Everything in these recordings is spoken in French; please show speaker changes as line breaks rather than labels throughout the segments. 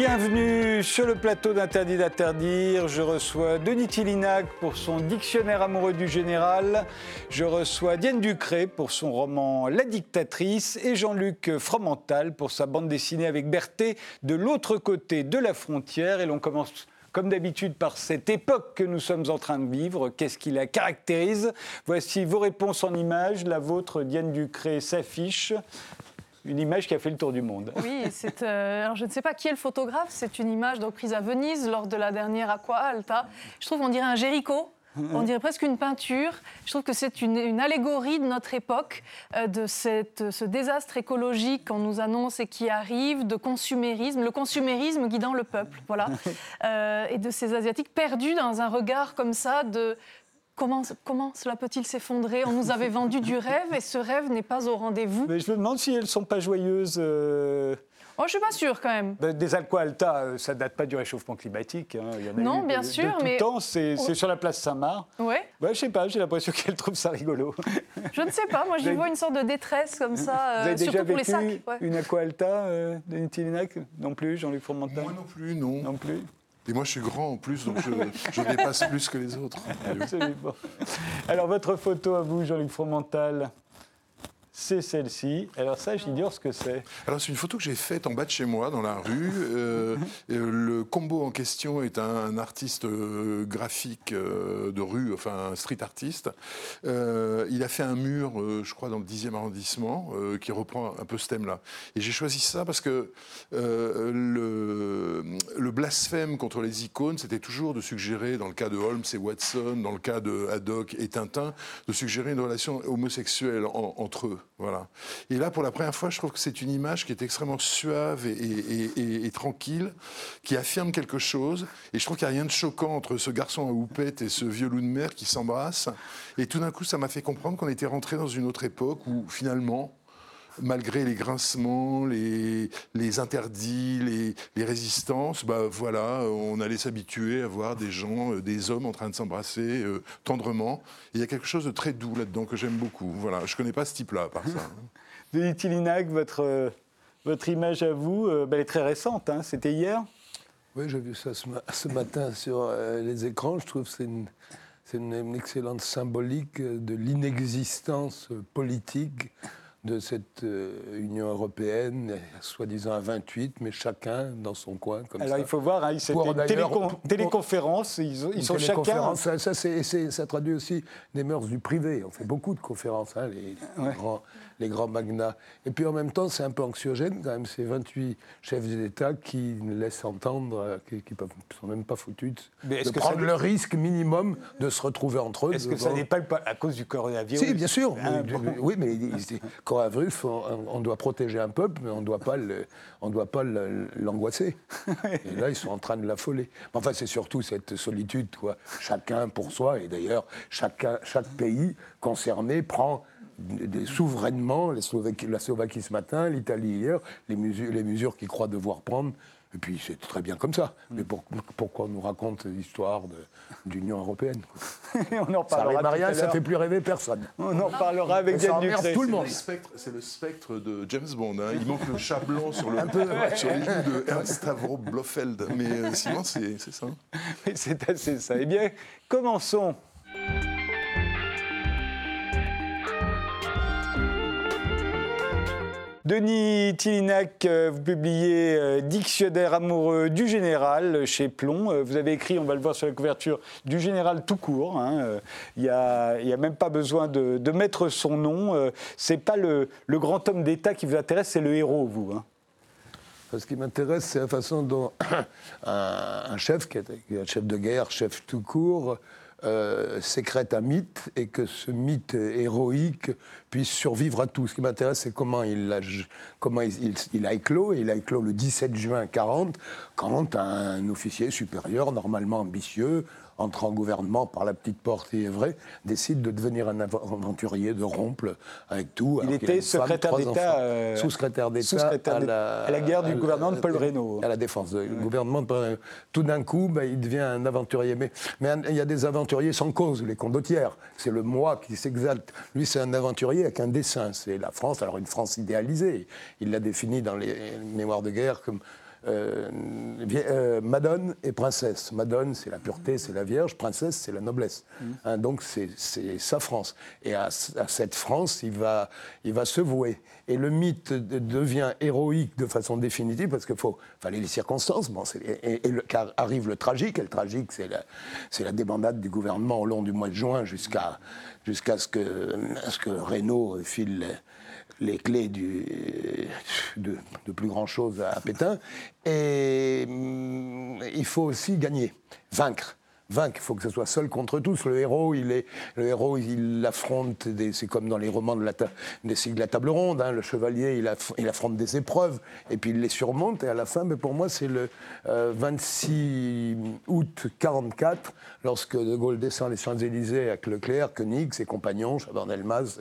Bienvenue sur le plateau d'Interdit d'interdire. Je reçois Denis Tillinac pour son dictionnaire amoureux du général. Je reçois Diane Ducré pour son roman La dictatrice et Jean-Luc Fromental pour sa bande dessinée avec Berthet de l'autre côté de la frontière. Et l'on commence comme d'habitude par cette époque que nous sommes en train de vivre. Qu'est-ce qui la caractérise? Voici vos réponses en images. La vôtre, Diane Ducré, s'affiche une image qui a fait le tour du monde.
Oui, c'est, euh, alors je ne sais pas qui est le photographe, c'est une image donc prise à Venise lors de la dernière Aqua Alta. Je trouve on dirait un Géricault. On dirait presque une peinture. Je trouve que c'est une, allégorie de notre époque, euh, de cette, ce désastre écologique qu'on nous annonce et qui arrive, de consumérisme, le consumérisme guidant le peuple, voilà, euh, et de ces Asiatiques perdus dans un regard comme ça de Comment, comment, cela peut-il s'effondrer? On nous avait vendu du rêve et ce rêve n'est pas au rendez-vous.
Mais je me demande si elles ne sont pas joyeuses. Euh,
Oh, je suis pas sûre quand même.
Ben, des Alcoa Alta, euh, ça date pas du réchauffement climatique. Hein.
Il y en a non, bien sûr,
tout
mais
temps, c'est sur la place Saint-Marc.
Ouais.
Ben, je sais pas, j'ai l'impression qu'elle trouve ça rigolo.
Je ne sais pas, moi j'y vois une sorte de détresse comme ça,
Vous avez
euh, surtout
déjà
pour
les
sacs.
Une Aqua Alta, euh, Denis Tillinac Non plus, Jean-Luc Fromental
Moi non plus, non.
Non plus.
Et moi, je suis grand en plus, donc je, dépasse plus que les autres.
Absolument. Alors, votre photo à vous, Jean-Luc Fromental c'est celle-ci. Alors ça, j'ignore ce que c'est.
Alors c'est une photo que j'ai faite en bas de chez moi, dans la rue. Euh, le combo en question est un, artiste euh, graphique euh, de rue, enfin un street artiste. il a fait un mur, je crois, dans le 10e arrondissement, qui reprend un peu ce thème-là. Et j'ai choisi ça parce que le, blasphème contre les icônes, c'était toujours de suggérer, dans le cas de Holmes et Watson, dans le cas de Haddock et Tintin, de suggérer une relation homosexuelle entre eux. Voilà. Et là, pour la première fois, je trouve que c'est une image qui est extrêmement suave et, tranquille, qui affirme quelque chose. Et je trouve qu'il n'y a rien de choquant entre ce garçon à houppette et ce vieux loup de mer qui s'embrassent. Et tout d'un coup, ça m'a fait comprendre qu'on était rentré dans une autre époque où, finalement, malgré les grincements, les, interdits, les, résistances, bah voilà, on allait s'habituer à voir des gens, euh, des hommes en train de s'embrasser euh, tendrement. il y a quelque chose de très doux là-dedans que j'aime beaucoup. Voilà, je connais pas ce type-là, par ça.
Denis Tillinac, votre, euh, votre image à vous, bah, elle est très récente, hein, c'était hier
Oui, j'ai vu ça ce, matin sur les écrans. Je trouve que c'est une, une, une, excellente symbolique de l'inexistence politique de cette euh, Union européenne, soi-disant à 28, mais chacun dans son coin. Comme
Alors il faut voir, hein, c'est une téléconférence, ils, sont chacun.
Ça, ça, ça, traduit aussi des mœurs du privé. On fait beaucoup de conférences, hein, les, grands, les grands magnats. Et puis en même temps, c'est un peu anxiogène quand même, ces 28 chefs d'État qui laissent entendre, euh, qui ne sont même pas foutus de, prendre le risque minimum de se retrouver entre eux.
Est-ce que ça n'est pas à cause du coronavirus
Si, bien sûr. Hein, oui, mais coronavirus, on, on, doit protéger un peuple, mais on ne doit pas l'angoisser. et là, ils sont en train de l'affoler. Enfin, c'est surtout cette solitude, quoi. Chacun pour soi, et d'ailleurs, chaque pays concerné prend souverainement, la Slovaquie ce matin, l'Italie hier, les mesures, les mesures qu'ils croient devoir prendre. Et puis c'est très bien comme ça. Mais pourquoi on nous raconte l'histoire d'Union européenne
On en parlera.
Ça rien, ça fait plus rêver personne.
On en parlera avec Diane Ducré.
tout le monde. C'est le, spectre de James Bond. Hein. Il manque le chat blanc sur, le, sur les joues de Ernst Stavro Blofeld. Mais euh, sinon, c'est ça.
C'est assez ça. Eh bien, commençons. Denis Tillinac, euh, vous publiez euh, Dictionnaire amoureux du général chez Plomb. Euh, vous avez écrit, on va le voir sur la couverture, du général tout court. Hein. Il n'y a, même pas besoin de, mettre son nom. C'est pas le, grand homme d'État qui vous intéresse, c'est le héros, vous. Hein.
Ce qui m'intéresse, c'est la façon dont un, chef, qui est, un chef de guerre, chef tout court, euh, sécrète un mythe et que ce mythe héroïque puisse survivre à tout. Ce qui m'intéresse, c'est comment, il a, comment il, a éclos, et il a éclos le 17 juin 40, quand un officier supérieur, normalement ambitieux, entre en gouvernement par la petite porte et est vrai, décide de devenir un aventurier, de rompre avec tout.
Il était secrétaire d'État,
euh, sous-secrétaire d'État
à, la guerre du gouvernement de Paul Reynaud.
À la défense du gouvernement de Paul Tout d'un coup, ben, il devient un aventurier. Mais, mais il y a des aventuriers sans cause, les condottières. C'est le moi qui s'exalte. Lui, c'est un aventurier avec un dessin. C'est la France, alors une France idéalisée. Il l'a défini dans les mémoires de guerre comme euh, euh, Madone et princesse. Madone, c'est la pureté, c'est la Vierge. Princesse, c'est la noblesse. Hein, donc, c'est sa France. Et à, à cette France, il va, il va se vouer. Et le mythe de- devient héroïque de façon définitive parce qu'il faut, fallait les circonstances. Bon, et, et le- car arrive le tragique. Et le tragique, c'est la, c'est la débandade du gouvernement au long du mois de juin jusqu'à jusqu'à ce que, à ce que Reynaud file les, clés du, de, de plus grand chose à Pétain. Et hum, il faut aussi gagner, vaincre. Vaincre, il faut que ce soit seul contre tous. Le héros, il est, le héros, il affronte, des- c'est comme dans les romans de la, de la table ronde. hein, le chevalier, il, aff- il affronte des épreuves et puis il les surmonte. Et à la fin, mais pour moi, c'est le euh, 26 août 44, lorsque De Gaulle descend les Champs-Élysées avec Leclerc, Koenig, ses compagnons, Chaban-Delmas,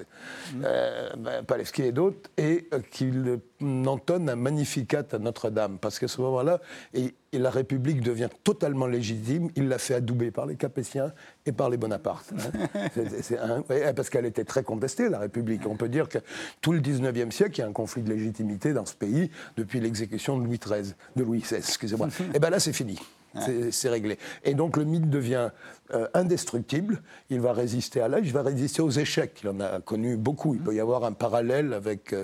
euh, ben, et d'autres, et euh, qu'il entonne un magnificat à Notre-Dame. Parce qu'à ce moment-là, et, et la République devient totalement légitime. Il l'a fait adouber par les Capétiens et par les Bonaparte. hein. Un- parce qu'elle était très contestée, la République. On peut dire que tout le 19e siècle, il y a un conflit de légitimité dans ce pays depuis l'exécution de Louis XIII, de Louis XVI, excusez-moi. et bien là, c'est fini. C'est- réglé. Et donc le mythe devient euh, indestructible. Il va résister à l'âge, il va résister aux échecs. Il en a connu beaucoup. Il peut y avoir un parallèle avec euh,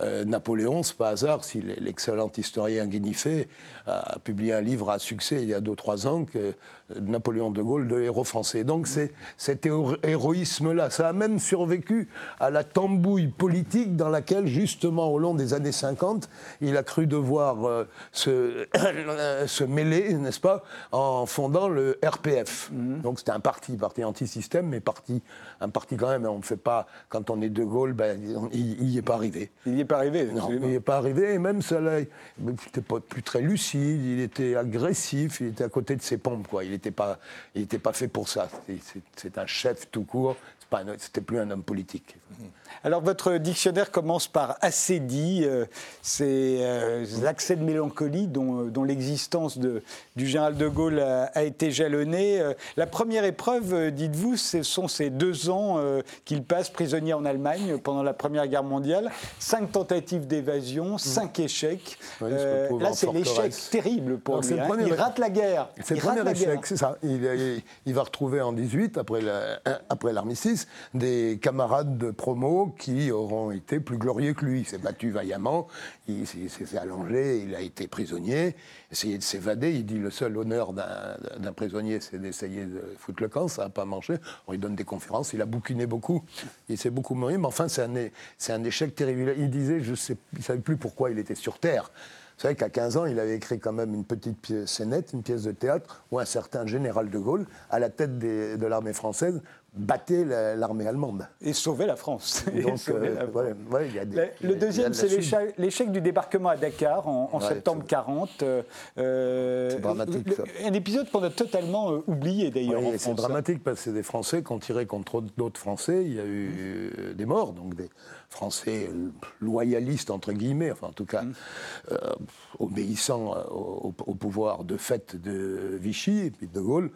euh, Napoléon. C'est pas hasard si l'excellent historien Guinifé a publié un livre à succès il y a 2-3 ans, que, euh, Napoléon de Gaulle, de héros français. Donc c'est cet héro- héroïsme-là. Ça a même survécu à la tambouille politique dans laquelle, justement, au long des années 50, il a cru devoir se, se mêler, n'est-ce pas, en fondant le RPF. Donc c'était un parti, parti anti-système, mais parti, un parti quand même. On ne fait pas, quand on est de Gaulle, ben, on- il n'y est pas arrivé.
Il n'y est pas arrivé.
Non, il n'est pas arrivé, et même ça, là, il n'était pas plus très lucide, il était agressif, il était à côté de ses pompes, quoi. Il n'était pas, il était pas fait pour ça. C'est- un chef tout court, c'était plus un homme politique.
Alors, votre dictionnaire commence par acédie. euh, C'est euh, l'accès de mélancolie dont, euh, dont l'existence du général de Gaulle a, a été jalonnée. Euh, La première épreuve, euh, dites-vous, ce sont ces deux ans qu'il passe prisonnier en Allemagne pendant la Première Guerre mondiale. Cinq tentatives d'évasion, cinq échecs.
Oui,
là, c'est l'échec terrible pour lui. hein.
premier
Il rate la guerre.
C'est le premier échec, c'est ça. Il, il- il va retrouver en 18, après la- après des camarades de promo qui auront été plus glorieux que lui. Il s'est battu vaillamment, il, s'est allonger, il a été prisonnier, essayé de s'évader. Il dit le seul honneur d'un prisonnier, c'est d'essayer de foutre le camp, ça n'a pas marché. On lui donne des conférences, il a bouquiné beaucoup, il s'est beaucoup mouru, mais enfin, c'est un, c'est échec terrible. Il disait, je sais, il ne savait plus pourquoi il était sur Terre. Vous savez qu'à 15 ans, il avait écrit quand même une petite scénette, une pièce de théâtre, où un certain général de Gaulle, à la tête de l'armée française, battait la- l'armée allemande.
Et sauver la France.
Donc, euh,
la France.
ouais, ouais, il y a des-
Le-
y a-
deuxième, c'est l'échec- du débarquement à Dakar en, en
Ouais,
septembre
c'est-
40. euh, euh,
C'est dramatique,
le-
ça.
Un épisode qu'on a totalement euh, oublié d'ailleurs
c'est dramatique parce que c'est des Français qui ont tiré contre d'autres Français. Il y a eu des morts, donc des Français loyalistes, entre guillemets, enfin en tout cas euh, obéissant au, au pouvoir de fait de Vichy et puis de Gaulle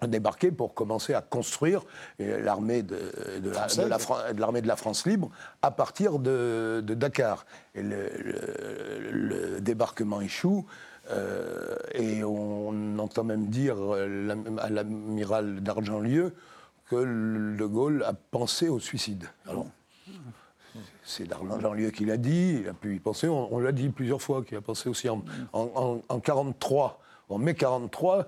ont débarqué pour commencer à construire euh, l'armée de, de la, de la Fran- de l'armée de la France libre à partir de, Dakar. Et le, le- le débarquement échoue. euh, et on entend même dire euh, à l'amiral d'Argentlieu que De Gaulle a pensé au suicide. Alors, c'est d'Argentlieu qui l'a dit, il a pu y penser, on, on l'a dit plusieurs fois qu'il a pensé aussi en, en, en, en 43, en mai 43, euh,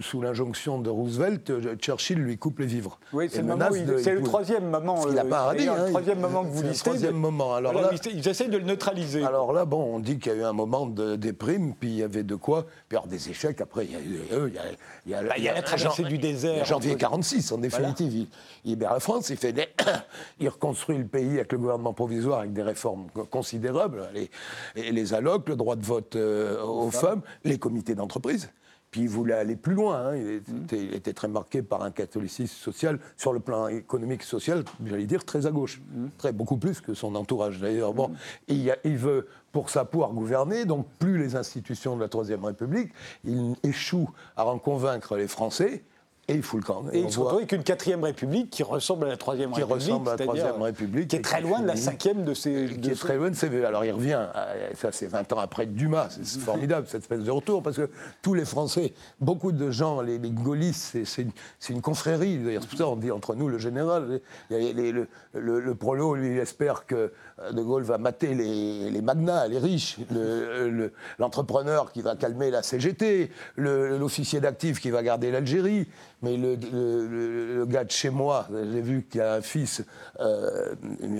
sous l'injonction de Roosevelt, euh, Churchill lui coupe les vivres.
Oui, c'est le, il-
il-
troisième moment.
Qu'il n'a
euh,
pas hein,
le troisième
il-
moment que vous
c'est le
listez.
troisième moment. Alors
voilà,
là-
ils- essayent de le neutraliser.
Alors là, bon, on dit qu'il y a eu un moment de déprime, puis il y avait de quoi. Puis alors des échecs, après, il y a eu. euh, Il y a, il y a-
Bah, il y a la traversée du désert
il janvier
entre-
46, en définitive. Il, il libère la France, il, fait des- il reconstruit le pays avec le gouvernement provisoire, avec des réformes co- considérables. Les, et les allocs, le droit de vote euh, aux femmes, les comités d'entreprise. Puis il voulait aller plus loin. hein. Il, était, il était très marqué par un catholicisme social, sur le plan économique et social, j'allais dire, très à gauche. Très, beaucoup plus que son entourage d'ailleurs. Bon, Et il, y a- il veut, pour ça, pouvoir gouverner, donc plus les institutions de la Troisième République. Il échoue à en convaincre les Français Et il fout le camp.
Et,
on
il se retrouve avec une quatrième République qui ressemble à la troisième
Qui
République.
ressemble à la Troisième République
Qui est
et
très
qui
loin de la cinquième de ces.
qui est très loin de ses Alors il revient, euh, ça c'est 20 ans après Dumas, c'est formidable cette espèce de retour, parce que tous les Français, beaucoup de gens, les, les gaullistes, c'est- une, confrérie, d'ailleurs c'est pour ça on dit entre nous le général, les- le, le- le prolo lui il espère que euh, De Gaulle va mater les, magnats, les riches, le- le- l'entrepreneur qui va calmer la CGT, l'officier d'actif qui va garder l'Algérie, mais le, le- le- le gars de chez moi, j'ai vu qu'il y a un fils euh,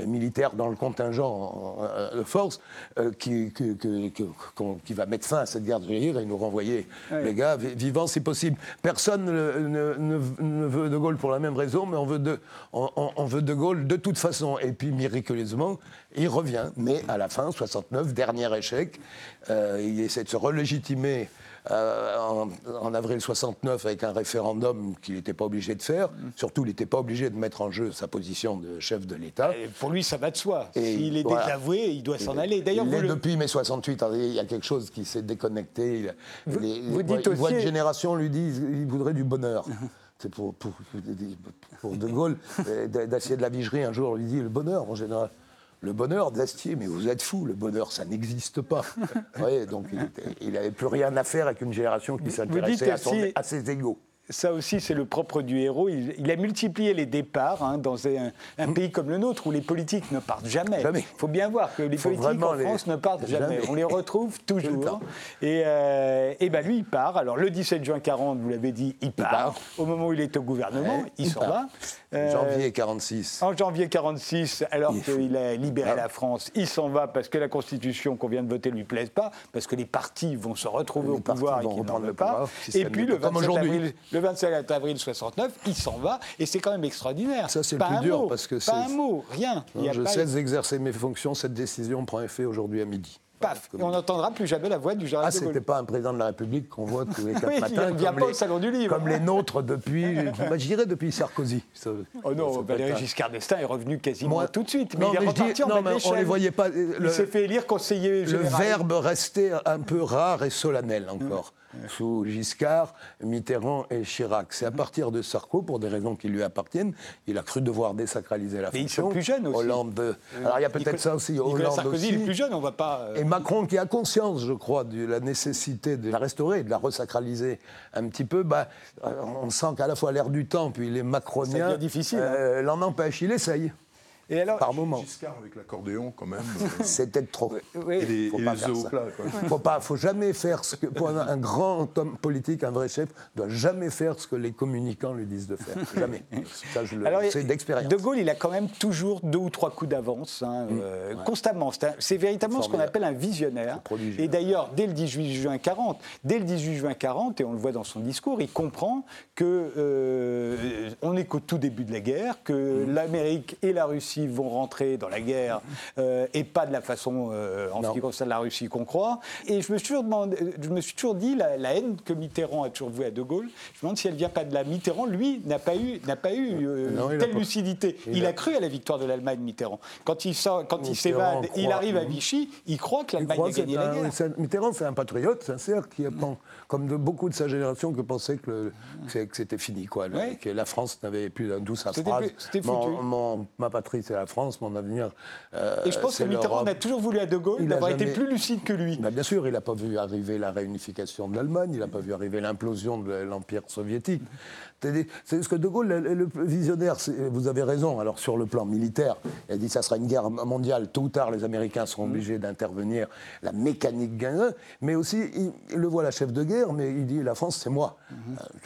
militaire dans le contingent euh, de force euh, qui, qui va mettre fin à cette guerre d'Algérie et nous renvoyer
Ouais.
les gars vi- vivants si possible. Personne ne, ne- ne- ne veut De Gaulle pour la même raison, mais on veut, de, on, on- on veut De Gaulle de toute façon. Et puis miraculeusement, il revient. Mais à la fin, 69, dernier échec, euh, il essaie de se relégitimer euh, en, en avril 69 avec un référendum qu'il n'était pas obligé de faire. Surtout, il n'était pas obligé de mettre en jeu sa position de chef de l'État.
Pour lui, ça va de soi. S'il est
voilà.
désavoué, il doit s'en aller. D'ailleurs, le-
depuis mai 68. Alors, Il y a quelque chose qui s'est déconnecté.
Vous-
les-
vous dites aussi-
une génération lui dit il voudrait du bonheur. C'est pour, pour, pour De Gaulle, euh, d'Acier de la Vigerie, un jour, lui dit le bonheur en général. Le bonheur d'Astier, mais vous êtes fou, le bonheur, ça n'existe pas. Donc il n'avait plus rien à faire avec une génération qui s'intéressait à, à ses égaux.
Ça aussi, c'est le propre du héros. Il, il a multiplié les départs hein, dans un, un pays comme le nôtre où les politiques ne partent jamais. Il faut bien voir que les
Faut
politiques en
les-
France ne partent jamais.
Jamais.
On les retrouve
le
toujours.
temps.
Et, euh, et ben lui, il part. Alors le 17 juin 40, vous l'avez dit, il part.
part.
Au moment où il est au gouvernement,
Ouais,
il,
il
s'en va. Euh,
Janvier 46.
En janvier 46, alors
Il-
qu'il a libéré
Ah.
la France, il s'en va parce que la Constitution qu'on vient de voter ne lui plaise pas, parce que les partis vont se retrouver
Les
au pouvoir et qu'ils n'en
reprendre
veulent
le
pas. Et puis le
comme
27,
aujourd'hui.
avril, le 27 avril 69, il s'en va, et c'est quand même extraordinaire.
Ça, c'est le plus dur,
mot,
parce que
Pas un
c'est-
mot, rien. Il y a
je
pas-
cesse d'exercer mes fonctions, cette décision prend effet aujourd'hui à midi.
Paf, et on n'entendra plus jamais la voix du général
Ah,
de Gaulle.
c'était pas un président de la République qu'on voit tous les quatre
Oui, il
matins.
vient
comme
pas au
les-
Salon du Livre.
Comme les nôtres depuis, bah, je dirais depuis Sarkozy. Ça-
Oh non, Valéry Giscard d'Estaing est revenu quasiment
Moi-
tout de suite. Mais
non,
il est
mais dis-
reparti en
non, mais on les voyait pas.
Il
Le,
s'est fait élire conseiller
le
général.
verbe restait un peu rare et solennel encore. Sous Giscard, Mitterrand et Chirac. C'est à partir de Sarko, pour des raisons qui lui appartiennent, il a cru devoir désacraliser la
Mais ils
fonction.
sont plus jeunes aussi.
Hollande. euh, Alors il y a peut-être ça aussi.
Nicolas
Hollande
Sarkozy,
aussi.
il est plus jeune, on va pas. euh,
Et Macron, qui a conscience, je crois, de la nécessité de la restaurer, de la resacraliser un petit peu, bah, euh, on sent qu'à la fois l'air du temps, puis les macroniens,
devient difficile, hein.
euh, l'en empêche. Il essaye,
Et alors,
par moment.
Giscard avec l'accordéon, quand même. euh,
C'est peut-être trop.
oui,
et les,
faut
et
pas
les
faire ça. Faut pas, faut jamais faire ce que pour un, un grand homme politique, un vrai chef, doit jamais faire ce que les communicants lui disent de faire. Jamais. Ça, je le
alors,
sais d'expérience.
De Gaulle, il a quand même toujours deux ou trois coups d'avance, hein, euh, constamment. C'est véritablement ce qu'on appelle un visionnaire. Et d'ailleurs, dès le 18 juin 40, dès le 18 juin 40, et on le voit dans son discours, il comprend que euh, on n'est qu'au tout début de la guerre, que
Mm.
l'Amérique et la Russie vont rentrer dans la guerre euh, et pas de la façon, euh, en ce qui concerne la Russie, qu'on croit. Et je me suis toujours, demandé, je me suis toujours dit, la, la haine que Mitterrand a toujours vouée à De Gaulle, je me demande si elle vient pas de là. Mitterrand, lui, n'a pas eu, n'a pas eu euh,
Non,
telle lucidité. Il,
il
a...
a-
cru à la victoire de l'Allemagne, Mitterrand. Quand il, sort- quand il s'évade, il arrive à Vichy, il croit que l'Allemagne a gagné la guerre.
Mitterrand, c'est un patriote sincère qui, pen- comme de beaucoup de sa génération, que pensait que, le- c'était fini, quoi, le-
Ouais.
que la France n'avait plus d'où sa
C'était
phrase. Mon- mon- ma patrie, c'est la France, mon avenir. euh,
Et je pense que Mitterrand a toujours voulu à De Gaulle d'avoir été
jamais-
plus lucide que lui.
Bah, bien sûr, il n'a pas vu arriver la réunification de l'Allemagne, il n'a pas vu arriver l'implosion de l'Empire soviétique. C'est ce que De Gaulle, le, le visionnaire, vous avez raison, alors sur le plan militaire, il a dit que ça sera une guerre mondiale, tôt ou tard les Américains seront obligés d'intervenir, la mécanique gagnera, mais aussi, il, le voilà chef de guerre, mais il dit la France c'est moi.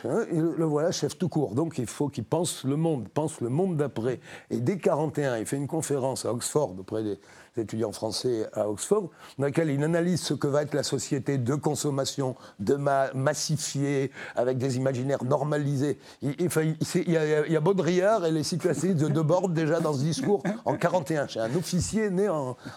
Euh, Il le voilà chef tout court, donc il faut qu'il pense le monde, pense le monde d'après. Et dès 41, il fait une conférence à Oxford auprès des étudiants français à Oxford, dans laquelle il analyse ce que va être la société de consommation, de ma massifiée, avec des imaginaires normalisés. Il, y, a, il y a Baudrillard et les situations de Debord déjà dans ce discours en 41. C'est un officier né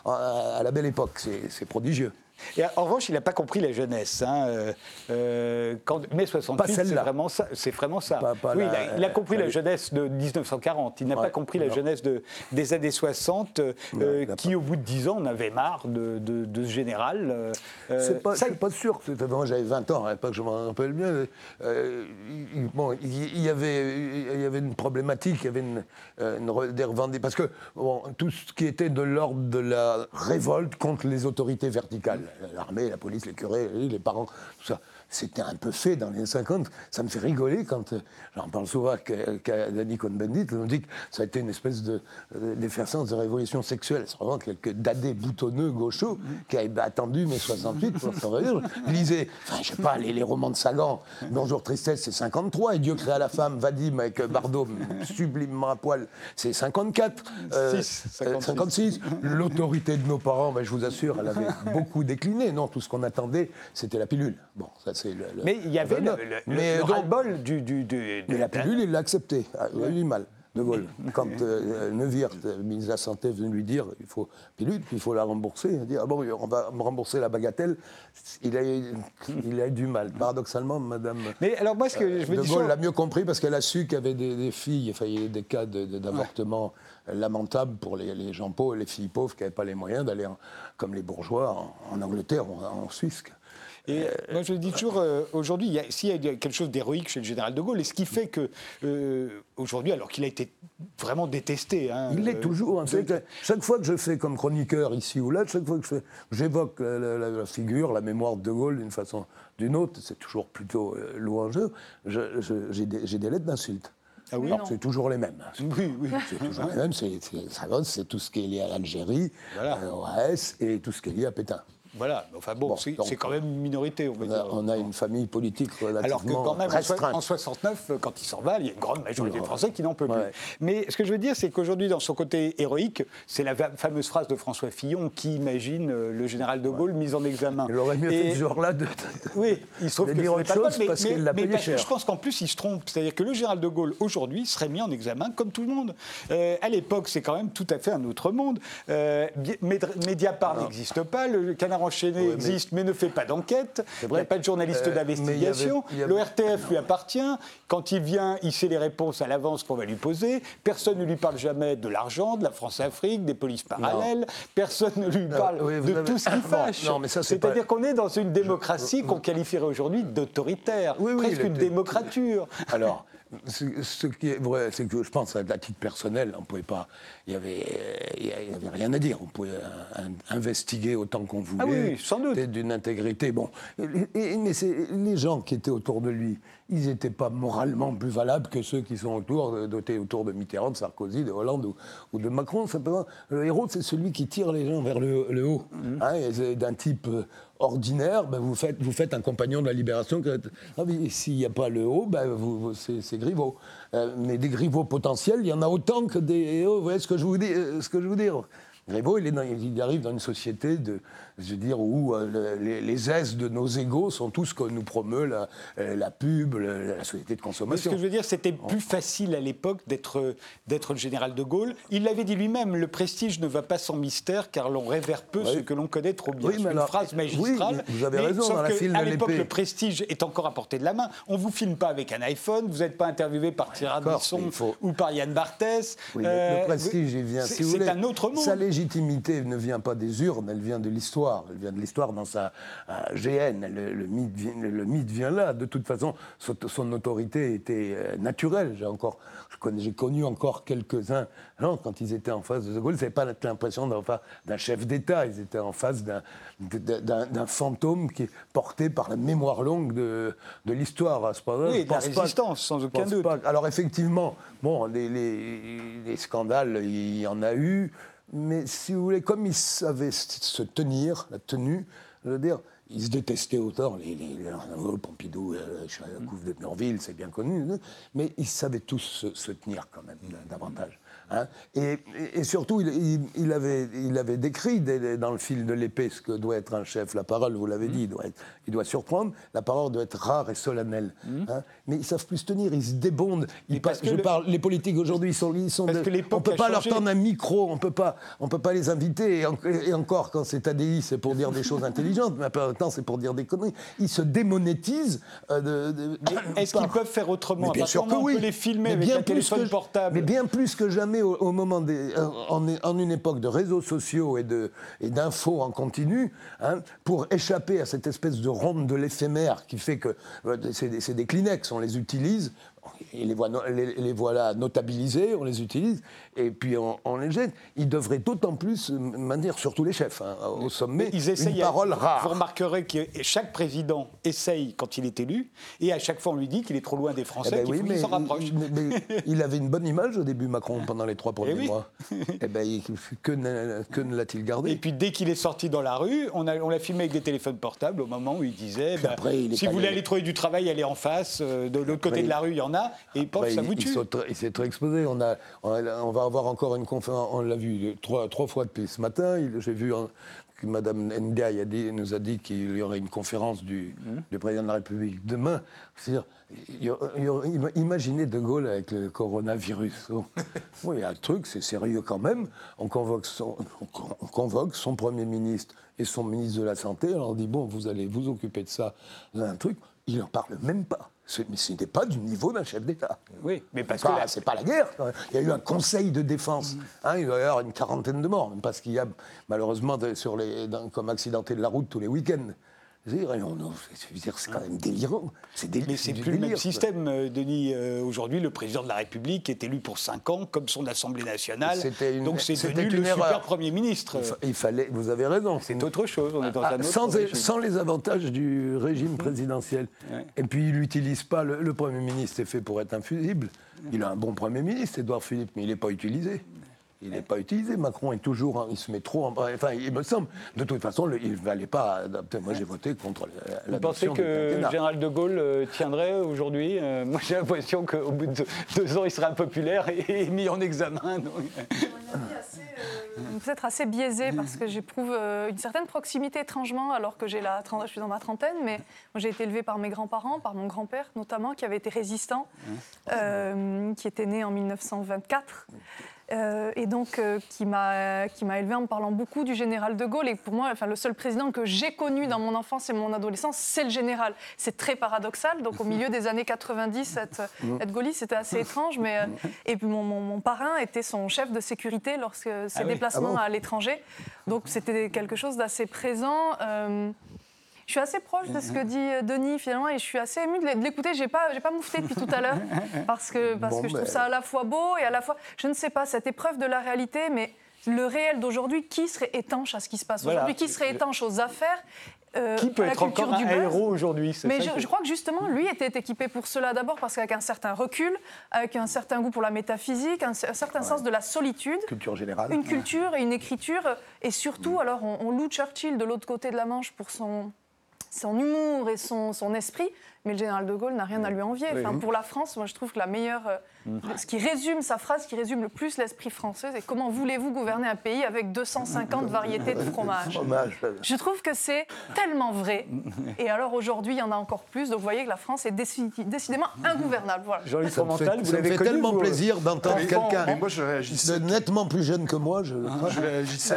à la belle époque. C'est prodigieux.
Et en revanche, il n'a pas compris la jeunesse. Hein. Euh, euh, quand, mai 68, c'est vraiment ça. C'est vraiment ça. oui, il, a, compris la, jeunesse de 1940. Il n'a pas compris la jeunesse de, des années 60, euh, qui, au bout de 10 ans, en avait marre de, de, ce général.
c'est pas, pas sûr. J'avais 20 ans, hein, pas que je m'en rappelle bien. bon, il, y avait, il y avait une problématique, il y avait une, une des revendications. Parce que bon, tout ce qui était de l'ordre de la révolte contre les autorités verticales l'armée, la police, les curés, les parents, tout ça c'était un peu fait dans les années 50. Ça me fait rigoler quand, euh, j'en parle souvent qu'à Danny Cohn-Bendit, on dit que ça a été une espèce de, euh, d'effervescence de révolution sexuelle. C'est vraiment quelques dadés boutonneux gauchos qui avaient attendu mai 68 pour s'en Lisez, enfin, je sais pas, les, romans de Sagan, Bonjour Tristesse, c'est 53, et Dieu créa la femme, Vadim avec Bardot, sublimement à poil, c'est 54. 56. Euh, L'autorité de nos parents, ben, je vous assure, elle avait beaucoup décliné. Non, tout ce qu'on attendait, c'était la pilule. Bon, ça
mais il y avait le, le, bol du, du,
Mais la pilule, il l'a accepté. Ah, il a eu mal. De Gaulle. Quand euh, Neuwirth, ministre de la Santé, est venu lui dire il faut pilule, puis il faut la rembourser, il a dit ah bon, on va me rembourser la bagatelle, il a, eu, il a eu du mal. Paradoxalement, Madame.
Mais alors, moi, ce que je
veux De Gaulle l'a mieux compris parce qu'elle a su qu'il y avait des, filles, enfin, il y a des cas d'avortement lamentables pour les, gens pauvres, les filles pauvres qui n'avaient pas les moyens d'aller, comme les bourgeois, en, Angleterre ou en Suisse.
Et euh, moi, je dis toujours, euh, aujourd'hui, s'il y a quelque chose d'héroïque chez le général de Gaulle, et ce qui fait que, euh, aujourd'hui, alors qu'il a été vraiment détesté.
Hein, il l'est toujours. Hein, chaque fois que je fais comme chroniqueur ici ou là, chaque fois que j'évoque la, figure, la mémoire de, de Gaulle d'une façon ou d'une autre, c'est toujours plutôt louangeux, j'ai des, lettres d'insultes. Ah oui, c'est toujours les mêmes.
Oui, oui.
C'est toujours les mêmes. C'est tout ce qui est lié à l'Algérie, voilà. l'OAS et tout ce qui est lié à Pétain.
Voilà, enfin bon, c'est quand même une minorité,
on va dire. on a une famille politique relativement Alors que quand même,
en 69, quand il s'en va, il y a une grande majorité de Français qui n'en peut plus. Mais ce que je veux dire, c'est qu'aujourd'hui, dans son côté héroïque, c'est la fameuse phrase de François Fillon qui imagine euh, le général de Gaulle mis en examen.
Il aurait mieux fait ce genre-là de...
Oui, il se trouve que
autre chose mais, parce qu'il l'a payé cher.
Je pense qu'en plus, il se trompe. C'est-à-dire que le général de Gaulle, aujourd'hui, serait mis en examen comme tout le monde. Euh, à l'époque, c'est quand même tout à fait un autre monde. Euh, Mediapart n'existe pas, le canard enchaîné existe mais ne fait pas d'enquête. Il n'y a pas de journaliste euh, d'investigation. L'ORTF lui appartient. Quand il vient, il sait les réponses à l'avance qu'on va lui poser. Personne ne lui parle jamais de l'argent, de la France-Afrique, des polices parallèles. Personne ne lui parle de tout ce qui fâche. C'est-à-dire qu'on est dans une démocratie qu'on qualifierait aujourd'hui d'autoritaire, presque une démocrature.
Alors, ce, qui est vrai, c'est que je pense à, titre personnel, on pouvait pas, il y avait, il avait rien à dire. On pouvait investiguer autant qu'on voulait. Ah
oui, sans doute.
D'une intégrité. Bon, mais les gens qui étaient autour de lui, ils n'étaient pas moralement plus valables que ceux qui sont autour, dotés autour de Mitterrand, de Sarkozy, de Hollande ou, de Macron. Simplement, le héros, c'est celui qui tire les gens vers le, haut. Mmh. Hein, d'un type euh, ordinaire, ben vous, faites, vous faites un compagnon de la libération. Ah, s'il n'y a pas le haut, ben vous, c'est Griveaux. Euh, mais des Griveaux potentiels, il y en a autant que des hauts. Vous voyez ce que je vous dis, euh, ce que je veux dire Griveaux, il, il, arrive dans une société de, je veux dire, où euh, les, les, aises de nos égaux sont tout ce que nous promeut la, euh, la pub, la, société de consommation.
ce que je veux dire, c'était plus facile à l'époque d'être, le général de Gaulle. Il l'avait dit lui-même, le prestige ne va pas sans mystère, car l'on révère peu ce que l'on connaît trop bien.
c'est une
phrase magistrale.
Oui, vous avez raison, dans la file
À l'époque, le prestige est encore à portée de la main. On ne vous filme pas avec un iPhone, vous n'êtes pas interviewé par Thierry Ardisson ou par Yann Barthès.
le euh, prestige, il vient,
si vous voulez. C'est un autre monde.
Sa légitimité ne vient pas des urnes, elle vient de l'histoire. Elle vient de l'histoire dans sa euh, GN. Le, mythe, le, mythe, vient là. De toute façon, son, autorité était euh, naturelle. J'ai encore, j'ai connu encore quelques-uns. quand ils étaient en face de De Gaulle, ils n'avaient pas l'impression d'un chef d'État. Ils étaient en face d'un fantôme qui est porté par la mémoire longue de, de l'histoire. À ce
oui, de la résistance, sans aucun doute.
Alors effectivement, bon, les, les, scandales, il y en a eu. Mais si vous voulez, comme ils savaient se tenir, la tenue, je veux dire, ils se détestaient autant, les, les, les Pompidou, euh, la Couve de Murville, c'est bien connu, mais ils savaient tous se, tenir quand même davantage. Hein. Et, et, surtout, il, il, avait, il avait décrit dans le fil de l'épée ce que doit être un chef. La parole, vous l'avez dit, il doit, être, il doit, surprendre. La parole doit être rare et solennelle. Mmh. Hein. Mais ils savent plus se tenir, ils se débondent. Ils parce je parle, les politiques aujourd'hui, ils sont, ils sont on ne peut pas leur tendre un micro, on ne peut pas les inviter. Et, encore, quand c'est ADI, c'est pour dire des choses intelligentes, mais après temps, c'est pour dire des conneries. Ils se démonétisent.
Euh, Est-ce qu'ils peuvent faire autrement? Bien sûr que oui. On peut les filmer avec un téléphone portable.
Mais bien plus que jamais au, moment des, en, une époque de réseaux sociaux et d'infos en continu, hein, pour échapper à cette espèce de ronde de l'éphémère qui fait que euh, c'est des Kleenex, on les utilise et les, les, voilà notabilisés, on les utilise, et puis on, les jette. Ils devraient d'autant plus maintenir, surtout les chefs, hein, au sommet, ils une parole rare.
Vous remarquerez que chaque président essaye quand il est élu, et à chaque fois on lui dit qu'il est trop loin des Français, eh ben qu'il s'en rapproche.
il avait une bonne image au début, Macron, pendant les trois premiers eh mois. eh ben, que ne, que ne l'a-t-il gardé?
Et puis dès qu'il est sorti dans la rue, on l'a on filmé avec des téléphones portables au moment où il disait bah, si vous voulez aller trouver du travail, allez en face, euh, de l'autre côté de la rue, il y en a, et il ça vous tue.
Il s'est très exposé. On, a, on va avoir encore une conférence, on l'a vu trois, trois fois depuis ce matin. J'ai vu que Mme Ndiaye a dit, nous a dit qu'il y aurait une conférence du, mmh. du président de la République demain. C'est-à-dire, imaginez De Gaulle avec le coronavirus. oui, il y a un truc, c'est sérieux quand même. On convoque, son, on convoque son Premier ministre et son ministre de la Santé. On leur dit, bon, vous allez vous occuper de ça, un truc. Il n'en parle même pas. Mais ce n'était pas du niveau d'un chef d'État.
Oui, mais parce
que c'est pas la guerre. Il y a eu un conseil de défense. Mm. Hein, il va y avoir une quarantaine de morts, parce qu'il y a malheureusement sur les, comme accidenté de la route tous les week-ends. C'est quand même délirant.
C'est Mais c'est plus le même système, euh, Denis. Euh, aujourd'hui, le président de la République est élu pour 5 ans, comme son Assemblée nationale. donc c'est devenu le super Premier ministre.
Il, fallait, vous avez raison.
C'est autre chose. On est dans ah, un autre
sans, sans, les avantages du régime présidentiel. Et puis il n'utilise pas. Le, le, Premier ministre est fait pour être infusible. Il a un bon Premier ministre, Édouard Philippe, mais il n'est pas utilisé. Il n'est pas utilisé. Macron est toujours. Il se met trop en. Enfin, il me semble. De toute façon, il ne valait pas Moi, j'ai voté contre
la. Vous pensez que le général de Gaulle euh, tiendrait aujourd'hui euh, Moi, j'ai l'impression qu'au bout de deux ans, il serait impopulaire et, mis en examen.
Euh, peut-être assez biaisé parce que j'éprouve une certaine proximité étrangement alors que j'ai la, je suis dans ma trentaine, mais j'ai été élevée par mes grands-parents, par mon grand-père notamment, qui avait été résistant, qui était né en 1924. Euh, et donc euh, qui m'a élevé en me parlant beaucoup du général de Gaulle. Et pour moi, enfin, le seul président que j'ai connu dans mon enfance et mon adolescence, c'est le général. C'est très paradoxal. Donc au milieu des années 90, être, être gaulliste, c'était assez étrange. Mais, euh, et puis mon, mon, parrain était son chef de sécurité lorsque ses ah déplacements ah à l'étranger. Donc c'était quelque chose d'assez présent. Je suis assez proche de ce que dit euh, Denis finalement et je suis assez émue de l'écouter. J'ai pas, j'ai pas moufté depuis tout à l'heure parce que parce que je trouve ben. ça à la fois beau et à la fois, je ne sais pas, cette épreuve de la réalité, mais le réel d'aujourd'hui, qui serait étanche à ce qui se passe aujourd'hui, qui serait étanche aux affaires
euh, qui peut être encore un héros aujourd'hui
Mais je, crois que justement, lui était équipé pour cela d'abord parce qu'avec un certain recul, avec un certain goût pour la métaphysique, un, certain sens de la solitude.
Culture générale.
Une culture et une écriture. Et surtout, mm. alors, on loue Churchill de l'autre côté de la Manche pour son, son humour et son, esprit, mais le général de Gaulle n'a rien à lui envier. Enfin, pour la France, moi je trouve que la meilleure, euh, mm. ce qui résume sa phrase, qui résume le plus l'esprit français, c'est comment voulez-vous gouverner un pays avec 250 variétés de fromage? Je trouve que c'est tellement vrai. Et alors aujourd'hui, il y en a encore plus. Donc vous voyez que la France est décidément ingouvernable. Voilà.
Jean-Luc Fromental, vous l'avez fait tellement euh, plaisir d'entendre quelqu'un nettement plus jeune que moi. Je,
je réagissais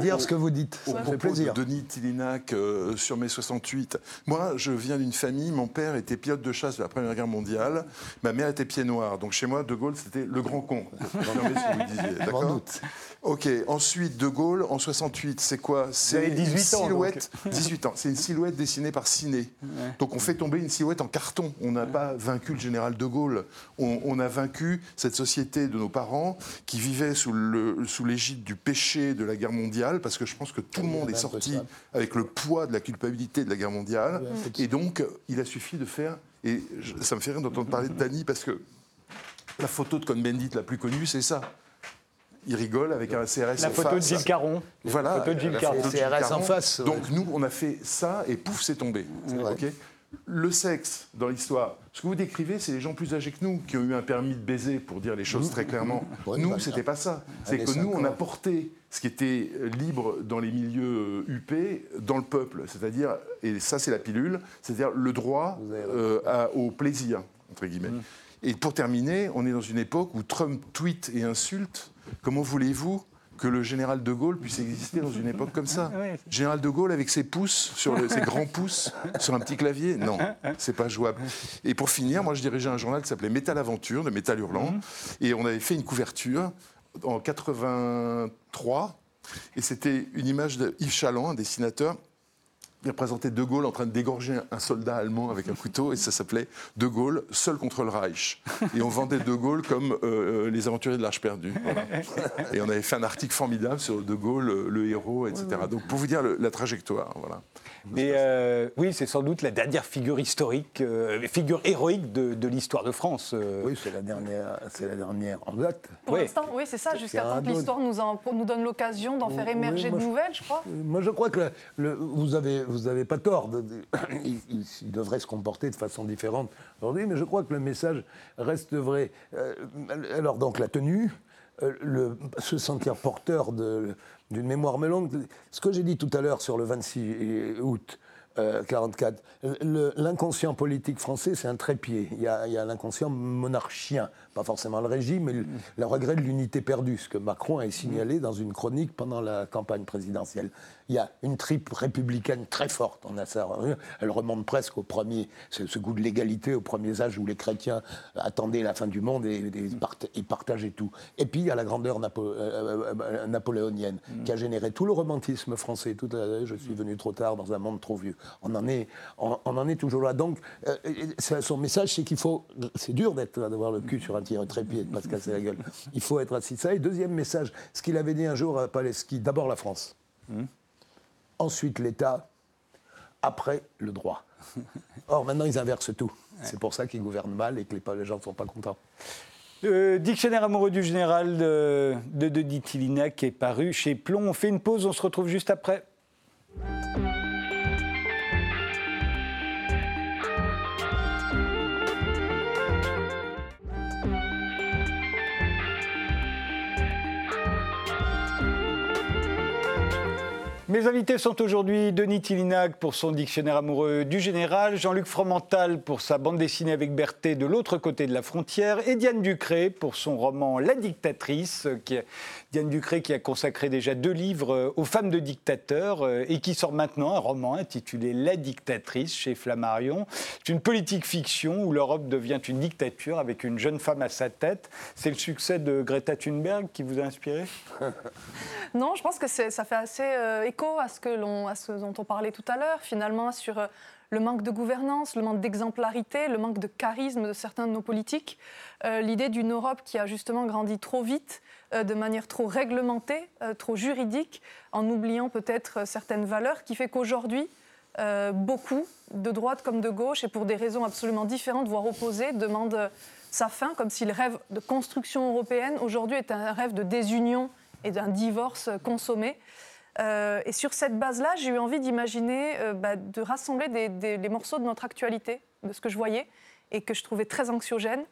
dire ce que vous dites.
Au propos de Denis Tillinac euh, sur mai 68. Moi, je viens d'une famille, mon père était pilote de chasse de la Première Guerre mondiale, ma mère était pied noir. Donc chez moi, De Gaulle, c'était le grand con. D'accord Ok, ensuite, De Gaulle, en 68, c'est quoi C'est une silhouette. 18 ans. C'est une silhouette dessinée par Ciné. Donc on fait tomber une silhouette en carton. On n'a pas vaincu le général De Gaulle. On, a vaincu cette société de nos parents qui vivait sous l'égide sous du péché de la guerre mondiale, parce que je pense que tout le monde est sorti avec le poids de la culpabilité de la guerre mondiale. Et donc, il a suffi de faire. Et ça me fait rire d'entendre parler de Dany, parce que la photo de Cohn-Bendit la plus connue, c'est ça il rigole avec un CRS
la photo de Gilles Caron.
Voilà,
la photo de Gilles Caron.
CRS en face.
Donc nous, on a fait ça et pouf, c'est tombé. le sexe dans l'histoire, ce que vous décrivez, c'est les gens plus âgés que nous qui ont eu un permis de baiser, pour dire les choses très clairement. Nous,
bah,
c'était pas ça. C'est que nous, on a
50.
porté ce qui était libre dans les milieux euh, huppés dans le peuple. C'est-à-dire, et ça, c'est la pilule, c'est-à-dire le droit euh, à- au plaisir, entre guillemets. Et pour terminer, on est dans une époque où Trump tweet et insulte. Comment voulez-vous que le général de Gaulle puisse exister dans une époque comme ça?
Ouais.
Général de Gaulle avec ses pouces, sur le- ses grands pouces, sur un petit clavier? Non, c'est pas jouable. Et pour finir, moi je dirigeais un journal qui s'appelait Métal Aventure, de Métal Hurlant, et on avait fait une couverture en 83, et c'était une image de Yves Chaland, un dessinateur, il représentait De Gaulle en train de dégorger un soldat allemand avec un couteau et ça s'appelait De Gaulle seul contre le Reich. Et on vendait De Gaulle comme euh, euh, les aventuriers de l'Arche perdue. Voilà. Et on avait fait un article formidable sur De Gaulle, euh, le héros, etc. Donc pour vous dire le- la trajectoire, voilà.
Mais euh, oui, c'est sans doute la dernière figure historique, euh, figure héroïque de, de l'histoire de France. euh.
Oui, c'est la dernière, c'est la dernière en date.
Pour
Oui.
l'instant, oui, c'est ça, jusqu'à temps que l'histoire nous, en- nous donne l'occasion d'en faire
Oui,
émerger
moi,
de nouvelles, je crois.
Moi, je crois que le- le- vous avez vous avez pas tort. de- de- il, il- il devrait se comporter de façon différente aujourd'hui, mais je crois que le message reste vrai. Euh, alors donc la tenue, euh, le, se sentir porteur d'une mémoire melongue. Ce que j'ai dit tout à l'heure sur le 26 août. euh, 44. Le- L'inconscient politique français, c'est un trépied. Il y a, il y a l'inconscient monarchien, pas forcément le régime, mais le, le regret de l'unité perdue, ce que Macron a signalé dans une chronique pendant la campagne présidentielle. Il y a une tripe républicaine très forte. A ça. Elle remonte presque au premier, ce, ce goût de l'égalité aux premiers âges où les chrétiens attendaient la fin du monde et, et part- et partageaient tout. Et puis il y a la grandeur napo- euh, euh, napoléonienne qui a généré tout le romantisme français. Toute la- je suis venu trop tard dans un monde trop vieux. On en est, on, on en est toujours là. Donc euh, son message, c'est qu'il faut. C'est dur d'être d'avoir le cul sur un tir trépied, de pas se casser la gueule. Il faut être assis de ça. Et deuxième message, ce qu'il avait dit un jour à Paleski, d'abord la France ensuite l'État, après le droit. Or, maintenant, ils inversent tout. C'est pour ça qu'ils gouvernent mal et que les, gens ne sont pas contents.
Dictionnaire amoureux du général de, de Denis Tillinac est paru chez Plomb. On fait une pause, on se retrouve juste après. Mes invités sont aujourd'hui Denis Tillinac pour son dictionnaire amoureux du général, Jean-Luc Fromental pour sa bande dessinée avec Berthet de l'autre côté de la frontière et Diane Ducré pour son roman La dictatrice. Qui, Diane Ducré qui a consacré déjà deux livres euh, aux femmes de dictateurs euh, et qui sort maintenant un roman intitulé La dictatrice chez Flammarion. C'est une politique fiction où l'Europe devient une dictature avec une jeune femme à sa tête. C'est le succès de Greta Thunberg qui vous a inspiré?
Non, je pense que ça fait assez euh, à ce, que dont on parlait tout à l'heure, finalement, sur euh, le manque de gouvernance, le manque d'exemplarité, le manque de charisme de certains de nos politiques. Euh, L'idée d'une Europe qui a justement grandi trop vite, euh, de manière trop réglementée, trop juridique, en oubliant peut-être certaines valeurs, qui fait qu'aujourd'hui, beaucoup, de droite comme de gauche, et pour des raisons absolument différentes, voire opposées, demandent sa fin, comme si le rêve de construction européenne aujourd'hui est un rêve de désunion et d'un divorce consommé. Euh, et sur cette base-là, j'ai eu envie d'imaginer, euh, bah, de rassembler des, les morceaux de notre actualité, de ce que je voyais et que je trouvais très anxiogène.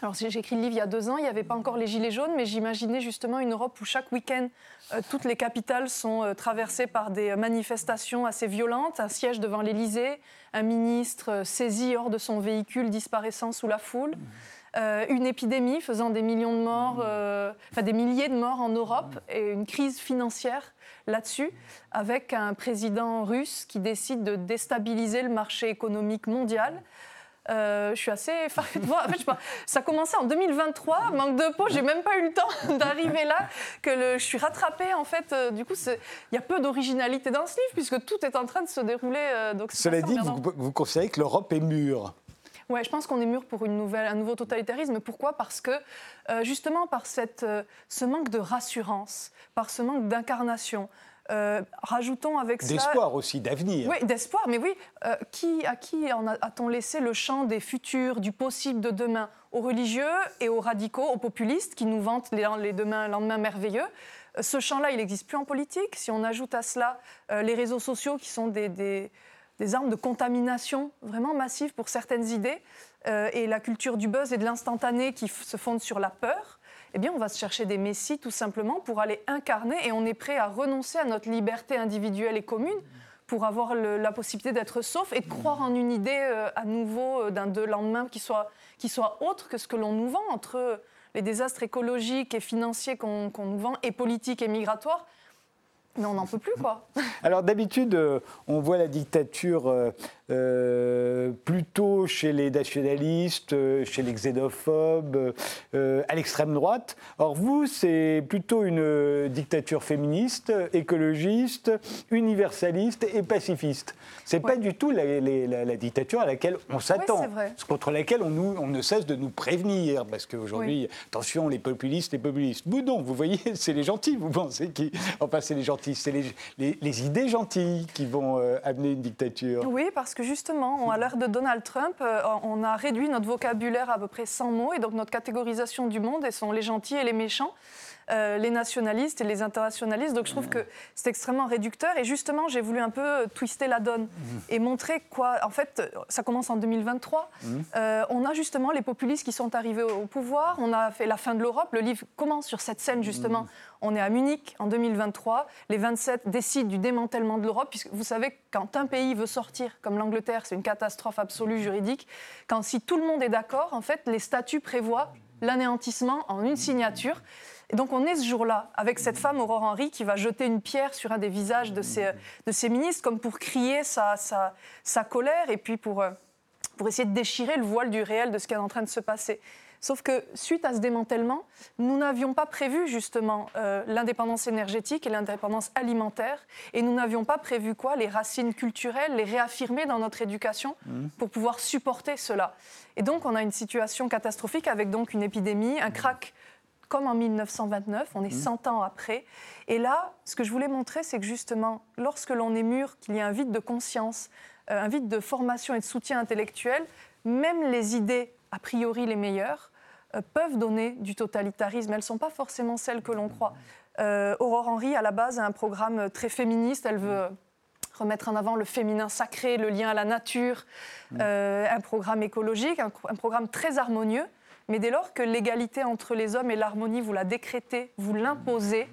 Alors j'ai écrit le livre il y a deux ans, il n'y avait pas encore les gilets jaunes, mais j'imaginais justement une Europe où chaque week-end, euh, toutes les capitales sont traversées par des manifestations assez violentes, un siège devant l'Élysée, un ministre saisi hors de son véhicule disparaissant sous la foule. Une épidémie faisant des millions de morts, enfin des milliers de morts en Europe et une crise financière là-dessus, avec un président russe qui décide de déstabiliser le marché économique mondial. Euh, je suis assez effarée de voir. En fait, ça a commencé en 2023, manque de peau, j'ai même pas eu le temps d'arriver là, que le- je suis rattrapée en fait. euh, du coup, il y a peu d'originalité dans ce livre puisque tout est en train de se dérouler. euh, donc
Cela dit, vous, vous considérez que l'Europe est mûre?
Ouais, je pense qu'on est mûr pour une nouvelle, un nouveau totalitarisme. Pourquoi? Parce que euh, justement par cette, euh, ce manque de rassurance, par ce manque d'incarnation, euh, rajoutons avec cela
D'espoir aussi, d'avenir.
oui, d'espoir, mais oui. qui, à qui en a-t-on laissé le champ des futurs, du possible de demain? Aux religieux et aux radicaux, aux populistes qui nous vantent les, les demain, lendemains merveilleux. Ce champ-là, il n'existe plus en politique. Si on ajoute à cela euh, les réseaux sociaux qui sont des, des- des armes de contamination vraiment massives pour certaines idées, euh, et la culture du buzz et de l'instantané qui se fonde sur la peur, eh bien, on va se chercher des messies tout simplement pour aller incarner, et on est prêt à renoncer à notre liberté individuelle et commune pour avoir la possibilité d'être sauf et de croire en une idée euh, à nouveau euh, d'un de lendemain qui soit, qui soit autre que ce que l'on nous vend entre les désastres écologiques et financiers qu'on nous vend et politiques et migratoires mais on n'en peut plus, quoi.
Alors d'habitude, euh, on voit la dictature euh, euh, plutôt chez les nationalistes, chez les xénophobes, à l'extrême droite. Or vous, c'est plutôt une dictature féministe, écologiste, universaliste et pacifiste. C'est pas du tout la, dictature à laquelle on s'attend, contre laquelle on, nous, on, ne cesse de nous prévenir, parce qu'aujourd'hui, attention, les populistes, les populistes. Boudon, vous voyez, c'est les gentils, vous pensez qui, enfin c'est les gentils c'est les, idées gentilles qui vont euh, amener une dictature.
Oui, parce que justement, à l'ère de Donald Trump, euh, on a réduit notre vocabulaire à peu près 100 mots, et donc notre catégorisation du monde, et sont les gentils et les méchants. Euh, les nationalistes et les internationalistes. Donc je trouve que c'est extrêmement réducteur. Et justement, j'ai voulu un peu euh, twister la donne mmh. et montrer quoi. En fait, ça commence en 2023. Mmh. Euh, on a justement les populistes qui sont arrivés au, pouvoir. On a fait la fin de l'Europe. Le livre commence sur cette scène justement. Mmh. On est à Munich en 2023. Les 27 décident du démantèlement de l'Europe, puisque vous savez, quand un pays veut sortir, comme l'Angleterre, c'est une catastrophe absolue juridique. Quand si tout le monde est d'accord, en fait, les statuts prévoient l'anéantissement en une signature. Et donc on est ce jour-là avec cette femme, Aurore Henry, qui va jeter une pierre sur un des visages de ses, de ses ministres, comme pour crier sa, sa, sa colère et puis pour, euh, pour essayer de déchirer le voile du réel de ce qui est en train de se passer. Sauf que suite à ce démantèlement, nous n'avions pas prévu justement euh, l'indépendance énergétique et l'indépendance alimentaire, et nous n'avions pas prévu quoi? Les racines culturelles, les réaffirmer dans notre éducation mmh. pour pouvoir supporter cela. Et donc on a une situation catastrophique avec donc une épidémie, un crack comme en 1929, on est 100 mmh. ans après. Et là, ce que je voulais montrer, c'est que justement, lorsque l'on est mûr, qu'il y a un vide de conscience, euh, un vide de formation et de soutien intellectuel, même les idées, a priori les meilleures, euh, peuvent donner du totalitarisme. Elles ne sont pas forcément celles que l'on croit. Euh, Aurore Henry, à la base, a un programme très féministe. Elle veut remettre en avant le féminin sacré, le lien à la nature, mmh. un programme écologique, un, programme très harmonieux. Mais dès lors que l'égalité entre les hommes et l'harmonie, vous la décrétez, vous l'imposez,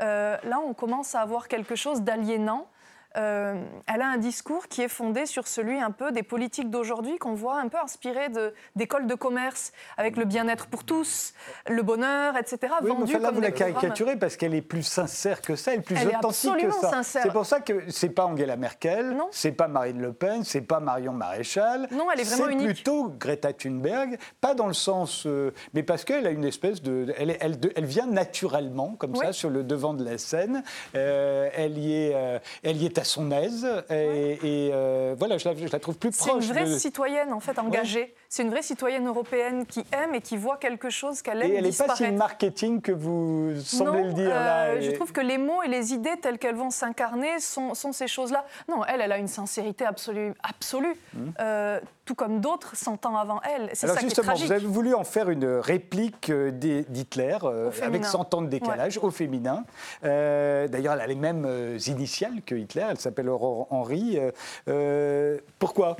euh, là, on commence à avoir quelque chose d'aliénant euh, elle a un discours qui est fondé sur celui un peu des politiques d'aujourd'hui qu'on voit un peu inspiré d'écoles de, commerce, avec le bien-être pour tous, le bonheur, etc.
Oui, mais là, vous la caricaturez parce qu'elle est plus sincère que ça, elle est plus authentique que ça. C'est pour ça que c'est pas Angela Merkel, c'est pas Marine Le Pen, c'est pas Marion Maréchal.
Non, elle est vraiment unique.
Plutôt Greta Thunberg, pas dans le sens, euh, mais parce qu'elle a une espèce de, elle, elle, elle, vient naturellement comme ça sur le devant de la scène. Euh, elle y est, elle y est à son aise. Et, euh, voilà, je la, trouve plus proche.
C'est une vraie citoyenne, en fait, engagée. C'est une vraie citoyenne européenne qui aime et qui voit quelque chose qu'elle aime
Et elle n'est pas si marketing que vous semblez le dire. là,
euh, Je trouve que les mots et les idées telles qu'elles vont s'incarner sont, sont, ces choses-là. Non, elle, elle a une sincérité absolue. absolue. Hum. Euh, tout comme d'autres 100 ans avant elle. C'est ça qui est tragique.
Vous avez voulu en faire une réplique d'Hitler avec 100 ans de décalage au féminin. D'ailleurs, elle a les mêmes initiales que Hitler. Elle s'appelle Aurore Henry. Euh, euh, pourquoi?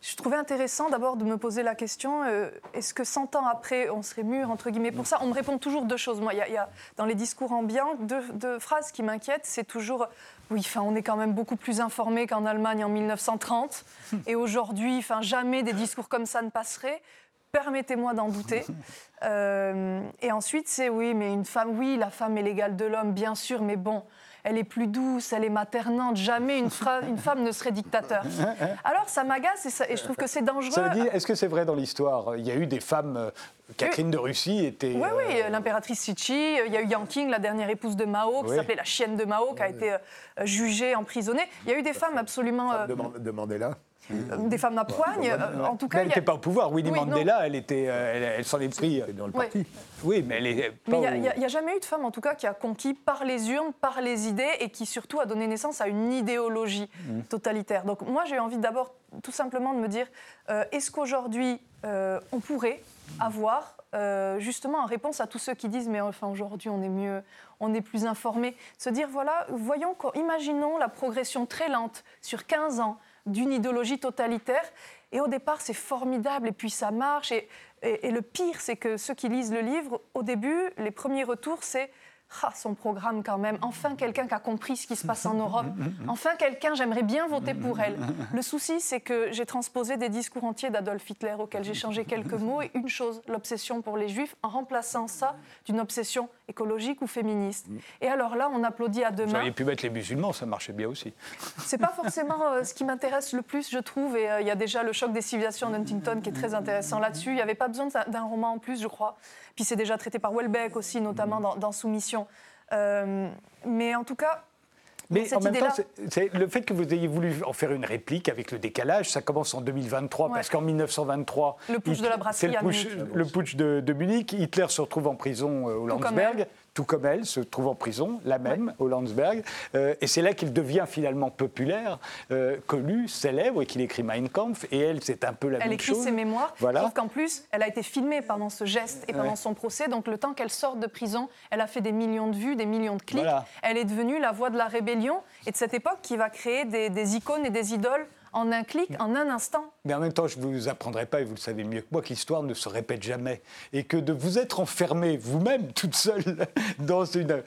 Je trouvais intéressant d'abord de me poser la question euh, est-ce que 100 ans après, on serait mûr, entre guillemets Pour ça, on me répond toujours deux choses. Moi, il y, a dans les discours ambiants deux, phrases qui m'inquiètent. C'est toujours oui, enfin, on est quand même beaucoup plus informé qu'en Allemagne en 1930. Et aujourd'hui, enfin, jamais des discours comme ça ne passeraient. Permettez-moi d'en douter. et ensuite, c'est oui, mais une femme, oui, la femme est l'égale de l'homme, bien sûr, mais bon, elle est plus douce, elle est maternante. Jamais une, une femme ne serait dictateur. Alors ça m'agace et, je trouve que c'est dangereux.
Est-ce que c'est vrai dans l'histoire? Il y a eu des femmes. Euh, Catherine de Russie était.
Oui, oui, euh, l'impératrice Sichi. Il y a eu Yang Qing, la dernière épouse de Mao, qui s'appelait la chienne de Mao, qui a été euh, jugée, emprisonnée. Il y a eu des femmes absolument.
De Mandela
euh, des femmes à poigne. Euh, en tout cas,
elle n'était pas au pouvoir. Winnie Mandela, elle, était, euh, elle, s'en est pris
dans le parti.
Oui, mais elle
est Mais il n'y a, jamais eu de femme, en tout cas, qui a conquis par les urnes, par les idées, et qui surtout a donné naissance à une idéologie mmh. totalitaire. Donc moi, j'ai envie d'abord, tout simplement, de me dire, est-ce qu'aujourd'hui, on pourrait avoir justement en réponse à tous ceux qui disent mais enfin aujourd'hui on est mieux, on est plus informé, se dire voilà, voyons, imaginons la progression très lente sur 15 ans d'une idéologie totalitaire. Et au départ, c'est formidable, et puis ça marche. Et, le pire, c'est que ceux qui lisent le livre, au début, les premiers retours, c'est ah, son programme quand même. Enfin, quelqu'un qui a compris ce qui se passe en Europe. Enfin, quelqu'un, j'aimerais bien voter pour elle. Le souci, c'est que j'ai transposé des discours entiers d'Adolf Hitler auxquels j'ai changé quelques mots. Et une chose, l'obsession pour les juifs, en remplaçant ça d'une obsession écologique ou féministe. Et alors là, on applaudit à deux
Vous
mains.
auriez pu mettre les musulmans, ça marchait bien aussi.
C'est pas forcément euh, ce qui m'intéresse le plus, je trouve. Et euh, il y a déjà le choc des civilisations d'Huntington qui est très intéressant là-dessus. Il n'y avait pas besoin d'un- d'un roman en plus, je crois. Puis c'est déjà traité par Welbeck aussi, notamment dans, dans Soumission. Euh, mais en tout cas,
Mais
cette
en même temps, le fait que vous ayez voulu en faire une réplique avec le décalage, ça commence en 2023
Ouais.
parce qu'en 1923,
Le putsch de la brasserie
c'est le putsch,
Munich.
le putsch de, de Munich. Hitler se retrouve en prison euh, au Landsberg. Tout comme elle se trouve en prison, la même au Landsberg, Euh, et c'est là qu'il devient finalement populaire, euh, connu, célèbre, et qu'il écrit Mein Kampf. Et elle, c'est un peu la
elle
même
écrit
chose.
ses mémoires.
Voilà.
Sauf qu'en plus, elle a été filmée pendant ce geste et pendant
Ouais.
son procès. Donc le temps qu'elle sorte de prison, elle a fait des millions de vues, des millions de clics.
Voilà.
Elle est devenue la voix de la rébellion et de cette époque qui va créer des, des icônes et des idoles en un clic, en un instant.
Mais en même temps, je ne vous apprendrai pas, et vous le savez mieux que moi, que l'histoire ne se répète jamais. Et que de vous être enfermé vous-même, toute seule, dans une-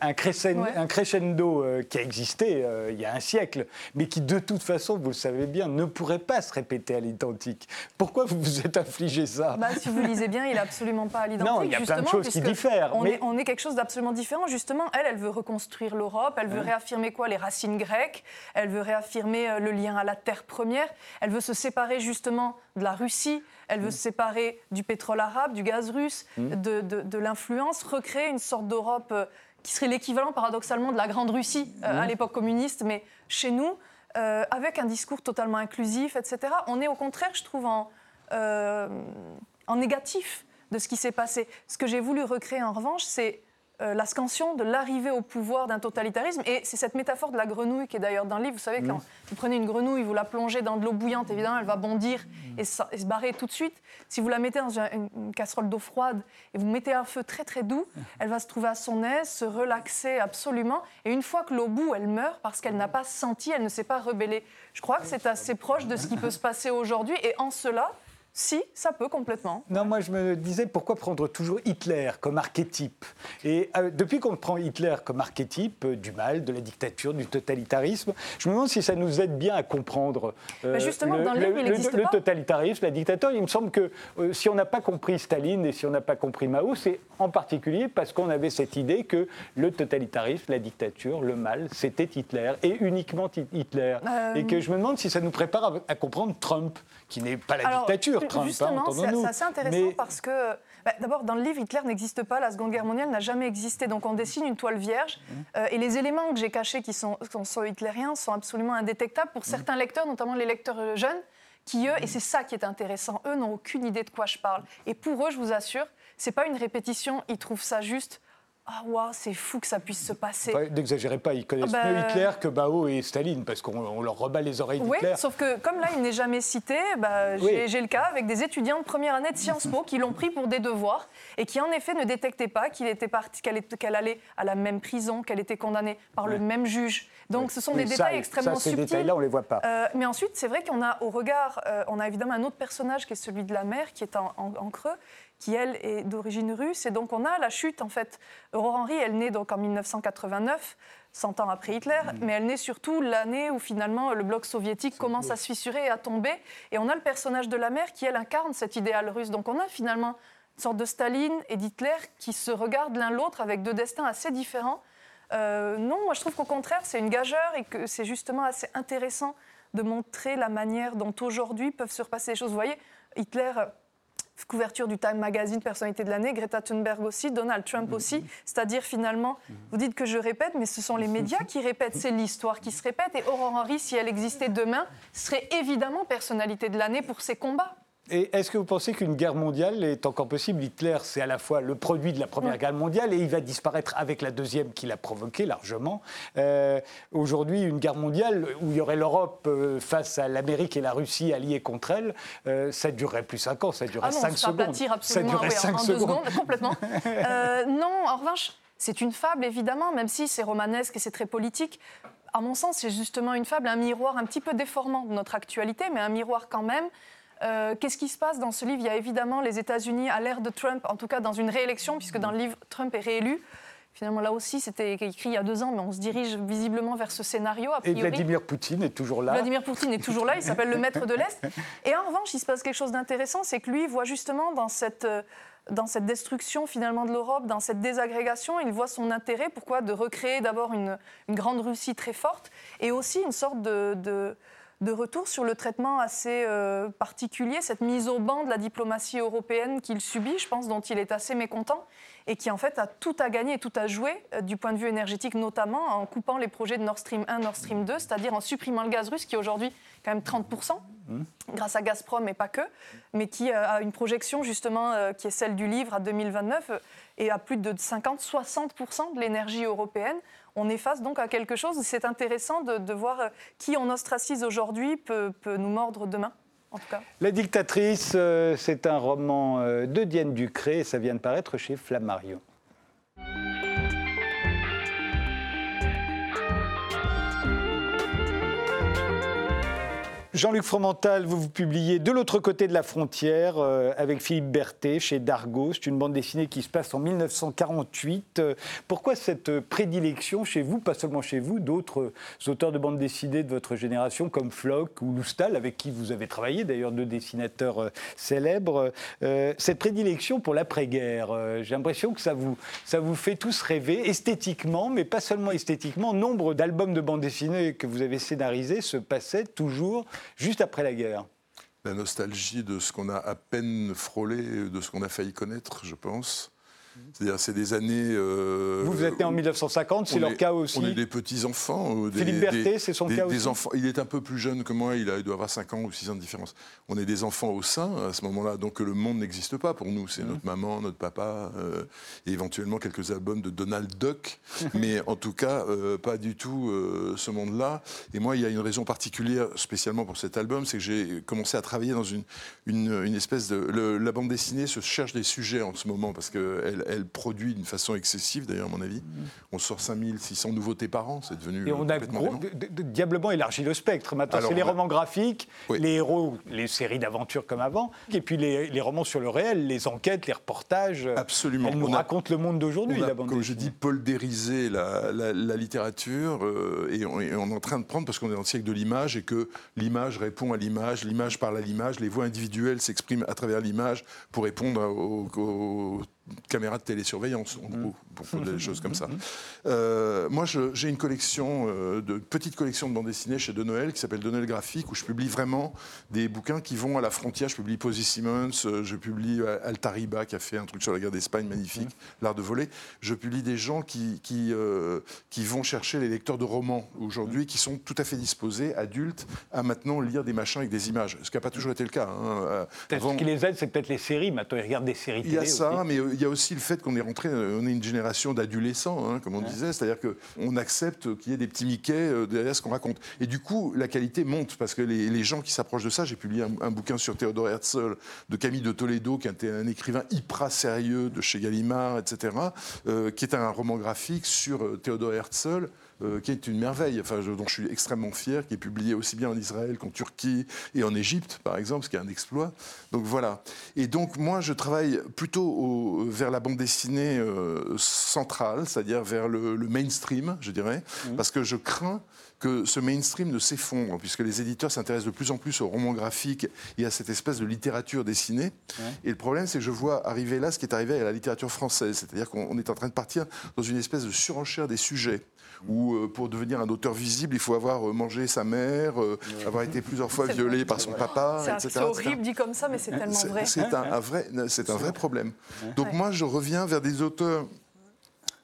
un, crescendo,
Ouais.
un crescendo euh, qui a existé euh, il y a un siècle, mais qui de toute façon, vous le savez bien, ne pourrait pas se répéter à l'identique. Pourquoi vous vous êtes infligé ça?
Bah, si vous lisez bien, il n'est absolument pas à l'identique.
Non, il y a plein de choses qui diffèrent,
On,
mais-
est, on est quelque chose d'absolument différent. Justement, elle, elle veut reconstruire l'Europe, elle veut réaffirmer quoi? Les racines grecques, elle veut réaffirmer euh, le lien à la terre première, elle veut se séparer justement de la Russie, elle
Mm.
veut se séparer du pétrole arabe, du gaz russe, de, de- de l'influence, recréer une sorte d'Europe euh, qui serait l'équivalent paradoxalement de la Grande Russie euh,
Mm.
à l'époque communiste, mais chez nous, euh, avec un discours totalement inclusif, etc. On est au contraire, je trouve, en, euh, en négatif de ce qui s'est passé. Ce que j'ai voulu recréer en revanche, c'est euh, la scansion de l'arrivée au pouvoir d'un totalitarisme. Et c'est cette métaphore de la grenouille qui est d'ailleurs dans le livre. Vous savez, quand vous prenez une grenouille, vous la plongez dans de l'eau bouillante, évidemment, elle va bondir et, sa- et se barrer tout de suite. Si vous la mettez dans un- une, une casserole d'eau froide et vous mettez un feu très très doux, elle va se trouver à son aise, se relaxer absolument. Et une fois que l'eau bout, elle meurt parce qu'elle n'a pas senti, elle ne s'est pas rebellée. Je crois que c'est assez proche de ce qui peut se passer aujourd'hui. Et en cela, si, ça peut complètement.
Non, moi je me disais pourquoi prendre toujours Hitler comme archétype? Et euh, depuis qu'on prend Hitler comme archétype euh, du mal, de la dictature, du totalitarisme, je me demande si ça nous aide bien à comprendre euh,
Mais justement, dans le il
totalitarisme, la dictature. Il me semble que si on n'a pas compris Staline et si on n'a pas compris Mao, c'est en particulier parce qu'on avait cette idée que le totalitarisme, la dictature, le mal, c'était Hitler et uniquement Hi- Hitler. Et que je me demande si ça nous prépare à, à comprendre Trump, qui n'est pas la
Alors,
dictature,
Justement, c'est assez intéressant
Mais-
parce que, bah, d'abord, dans le livre, Hitler n'existe pas, la Seconde Guerre mondiale n'a jamais existé. Donc on dessine une toile vierge
Mmh.
euh, et les éléments que j'ai cachés qui sont, qui sont hitlériens sont absolument indétectables
Mmh.
pour certains lecteurs, notamment les lecteurs jeunes, qui eux, et c'est ça qui est intéressant, eux n'ont aucune idée de quoi je parle. Et pour eux, je vous assure, c'est pas une répétition, ils trouvent ça juste. Ah, waouh, c'est fou que ça puisse se passer.
Enfin, N'exagérez pas, ils connaissent
Ah bah-
mieux Hitler que Mao et Staline, parce qu'on on leur rebat les oreilles
Oui,
d'Hitler.
sauf que comme là, il n'est jamais cité, bah, j'ai
Oui.
j'ai le cas avec des étudiants de première année de Sciences Po qui l'ont pris pour des devoirs et qui en effet ne détectaient pas qu'il était parti, qu'elle était- qu'elle allait à la même prison, qu'elle était condamnée par le même juge. Donc ce sont
Oui,
des
ça,
détails extrêmement
ça, ces
subtils.
détails-là, on les voit pas.
Euh, mais ensuite, c'est vrai qu'on a au regard, euh, on a évidemment un autre personnage qui est celui de la mère, qui est en, en- en creux, qui elle est d'origine russe. Et donc on a la chute en fait. Aurore Henry, elle naît donc en 1989, 100 ans après Hitler, mais elle naît surtout l'année où finalement le bloc soviétique commence à se fissurer et à tomber. Et on a le personnage de la mère qui elle incarne cet idéal russe. Donc on a finalement une sorte de Staline et d'Hitler qui se regardent l'un l'autre avec deux destins assez différents. Euh, non, moi je trouve qu'au contraire, c'est une gageure et que c'est justement assez intéressant de montrer la manière dont aujourd'hui peuvent se repasser les choses. Vous voyez, Hitler, couverture du Time Magazine, personnalité de l'année, Greta Thunberg aussi, Donald Trump aussi. C'est-à-dire finalement, vous dites que je répète, mais ce sont les médias qui répètent, c'est l'histoire qui se répète. Et Aurore Henry, si elle existait demain, serait évidemment personnalité de l'année pour ses combats.
Et est-ce que vous pensez qu'une guerre mondiale est encore possible? Hitler, c'est à la fois le produit de la Première Guerre mondiale et il va disparaître avec la deuxième qu'il a provoquée largement. Euh, Aujourd'hui, une guerre mondiale où il y aurait l'Europe euh, face à l'Amérique et la Russie alliées contre elle, euh, ça durerait plus 5 ans, ça durerait
Ah non,
5
on se fait
secondes. ça
absolument
durerait
oui, en-
5
en, deux
secondes.
secondes, complètement. Euh, non, en revanche, c'est une fable, évidemment, même si c'est romanesque et c'est très politique. à mon sens, c'est justement une fable, un miroir un petit peu déformant de notre actualité, mais un miroir quand même. Euh, Qu'est-ce qui se passe dans ce livre? Il y a évidemment les États-Unis à l'ère de Trump, en tout cas dans une réélection, puisque dans le livre, Trump est réélu. Finalement, là aussi, c'était écrit il y a deux ans, mais on se dirige visiblement vers ce scénario. A
Et
priori.
Vladimir Poutine est toujours là.
Vladimir Poutine est toujours là, il s'appelle le maître de l'Est. Et en revanche, il se passe quelque chose d'intéressant, c'est que lui voit justement dans cette, euh, dans cette destruction finalement de l'Europe, dans cette désagrégation, il voit son intérêt, pourquoi? De recréer d'abord une, une grande Russie très forte et aussi une sorte de, de, de retour sur le traitement assez euh, particulier, cette mise au banc de la diplomatie européenne qu'il subit, je pense, dont il est assez mécontent et qui en fait a tout à gagner et tout à jouer euh, du point de vue énergétique, notamment en coupant les projets de Nord Stream 1, Nord Stream 2, c'est-à-dire en supprimant le gaz russe qui est aujourd'hui quand même 30%, grâce à Gazprom et pas que, mais qui euh, a une projection justement euh, qui est celle du livre à 2029 euh, et à plus de 50-60% de l'énergie européenne. On est face donc à quelque chose, c'est intéressant de, voir euh, qui on ostracise aujourd'hui peut, peut nous mordre demain, en tout cas.
La dictatrice, euh, c'est un roman euh, de Diane Ducré et ça vient de paraître chez Flammarion. Jean-Luc Fromental, vous vous publiez de l'autre côté de la frontière euh, avec Philippe Berthet chez Dargaud. C'est une bande dessinée qui se passe en 1948. Euh, pourquoi cette prédilection chez vous, pas seulement chez vous, d'autres auteurs de bandes dessinées de votre génération comme Flock ou Loustal, avec qui vous avez travaillé, d'ailleurs deux dessinateurs euh, célèbres, euh, cette prédilection pour l'après-guerre euh, J'ai l'impression que ça vous, ça vous fait tous rêver esthétiquement, mais pas seulement esthétiquement. Nombre d'albums de bandes dessinées que vous avez scénarisés se passaient toujours juste après la guerre.
La nostalgie de ce qu'on a à peine frôlé, de ce qu'on a failli connaître, je pense. C'est-à-dire, c'est des années. euh,
Vous, vous êtes né en 1950, c'est leur
est-
cas aussi.
On est des petits-enfants. euh, des-
Philippe Berthet, c'est son
des-
cas
des
aussi
enfants. Il est un peu plus jeune que moi, il, a- il doit avoir 5 ans ou 6 ans de différence. On est des enfants au sein à ce moment-là, donc le monde n'existe pas pour nous.
Mmh.
C'est notre maman, notre papa, euh, et éventuellement quelques albums de Donald Duck. Mais en tout cas, euh, pas du tout ce monde-là. Et moi, il y a une raison particulière, spécialement pour cet album, c'est que j'ai commencé à travailler dans une, une, une espèce de. le- la bande dessinée se cherche des sujets en ce moment parce qu'elle elle produit d'une façon excessive, d'ailleurs, à mon avis. On sort 5600 nouveautés par an, c'est devenu.
Et on a gros- diablement élargi le spectre. Maintenant, c'est les romans graphiques,
Oui.
les héros, les séries d'aventures comme avant, et puis les, les romans sur le réel, les enquêtes, les reportages.
Absolument.
Elle nous
On a-
raconte le monde d'aujourd'hui, la bande
comme je dis, poldériser la, la- la littérature euh, et, on, et on est en train de prendre, parce qu'on est dans le siècle de l'image et que l'image répond à l'image, l'image parle à l'image, les voix individuelles s'expriment à travers l'image pour répondre aux, aux caméras de télésurveillance, en gros, pour pour des choses comme ça. Euh, moi, j'ai une collection, euh, de petite collection de bandes dessinées chez De Noël qui s'appelle De Noël Graphique, où je publie vraiment des bouquins qui vont à la frontière. Je publie Posy Simmons, euh, je publie Altariba qui a fait un truc sur la guerre d'Espagne magnifique, l'art de voler. Je publie des gens qui, qui, euh, qui vont chercher les lecteurs de romans aujourd'hui, qui sont tout à fait disposés, adultes, à maintenant lire des machins avec des images. Ce qui n'a pas toujours été le cas. hein. Avant-
Ce qui les aide, c'est peut-être les séries. Maintenant, ils regardent des séries
il y a
télé
ça,
aussi.
mais il y a aussi le fait qu'on est rentré, euh, on est une génération d'adolescents, hein, comme on disait, c'est-à-dire qu'on accepte qu'il y ait des petits Mickey euh, derrière ce qu'on raconte. Et du coup, la qualité monte, parce que les, les gens qui s'approchent de ça, j'ai publié un, un bouquin sur Théodore Herzl de Camille de Toledo, qui était un écrivain hyper sérieux de chez Gallimard, etc., euh, qui est un roman graphique sur Théodore Herzl. Euh, qui est une merveille, enfin, je- dont je suis extrêmement fier, qui est publié aussi bien en Israël qu'en Turquie et en Égypte, par exemple, ce qui est un exploit. Donc voilà. Et donc moi, je travaille plutôt au- vers la bande dessinée euh, centrale, c'est-à-dire vers le, le mainstream, je dirais, parce que je crains que ce mainstream ne s'effondre, puisque les éditeurs s'intéressent de plus en plus au roman graphique et à cette espèce de littérature dessinée. Et le problème, c'est que je vois arriver là ce qui est arrivé à la littérature française, c'est-à-dire qu'on on est en train de partir dans une espèce de surenchère des sujets. Où euh, pour devenir un auteur visible, il faut avoir euh, mangé sa mère, euh, avoir été plusieurs fois violé par son papa, etc.
c'est horrible dit comme ça, mais c'est tellement
C'est-
vrai.
C'est un, un vrai, c'est un vrai problème. Donc moi, je reviens vers des auteurs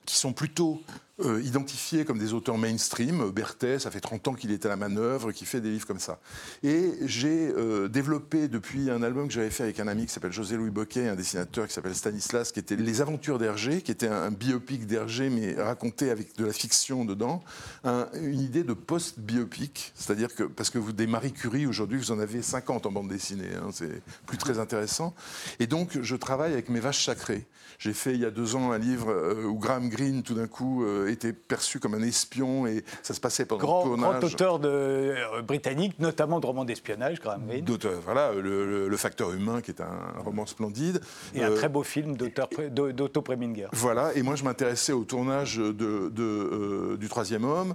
qui sont plutôt euh, identifiés comme des auteurs mainstream. Berthet, ça fait 30 ans qu'il est à la manœuvre, qui fait des livres comme ça. Et j'ai euh, développé depuis un album que j'avais fait avec un ami qui s'appelle José-Louis Boquet, un dessinateur qui s'appelle Stanislas, qui était Les Aventures d'Hergé, qui était un, un biopic d'Hergé, mais raconté avec de la fiction dedans. Un- une idée de post-biopic, c'est-à-dire que, parce que vous, des Marie Curie, aujourd'hui, vous en avez 50 en bande dessinée, hein, c'est plus très intéressant. Et donc, je travaille avec mes vaches sacrées. J'ai fait il y a deux ans un livre euh, où Graham Greene, tout d'un coup, euh, euh, était perçu comme un espion et ça se passait pendant
grand,
le tournage.
Grand auteur de, euh, britannique, notamment de romans d'espionnage, Graham Greene.
Voilà, le, le, Facteur humain, qui est un roman splendide.
Et un très beau film d'Otto Preminger.
Voilà, et moi je m'intéressais au tournage de, de, du Troisième Homme,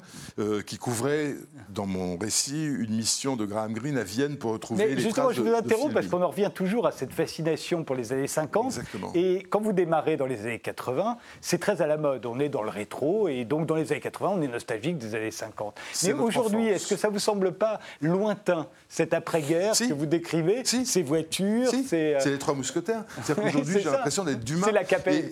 qui couvrait, dans mon récit, une mission de Graham Greene à Vienne pour retrouver
Mais
les
justement, je vous interromps parce qu'on en revient toujours à cette fascination pour les années 50.
Exactement.
Et quand vous démarrez dans les années 80, c'est très à la mode. On est dans le rétro et donc dans les années 80, on est nostalgique des années 50. Mais aujourd'hui, est-ce que ça vous semble pas lointain cette après-guerre que vous décrivez, ces voitures,
c'est euh, les trois mousquetaires. C'est-à-dire qu'aujourd'hui, j'ai l'impression d'être d'humain.
C'est la capelle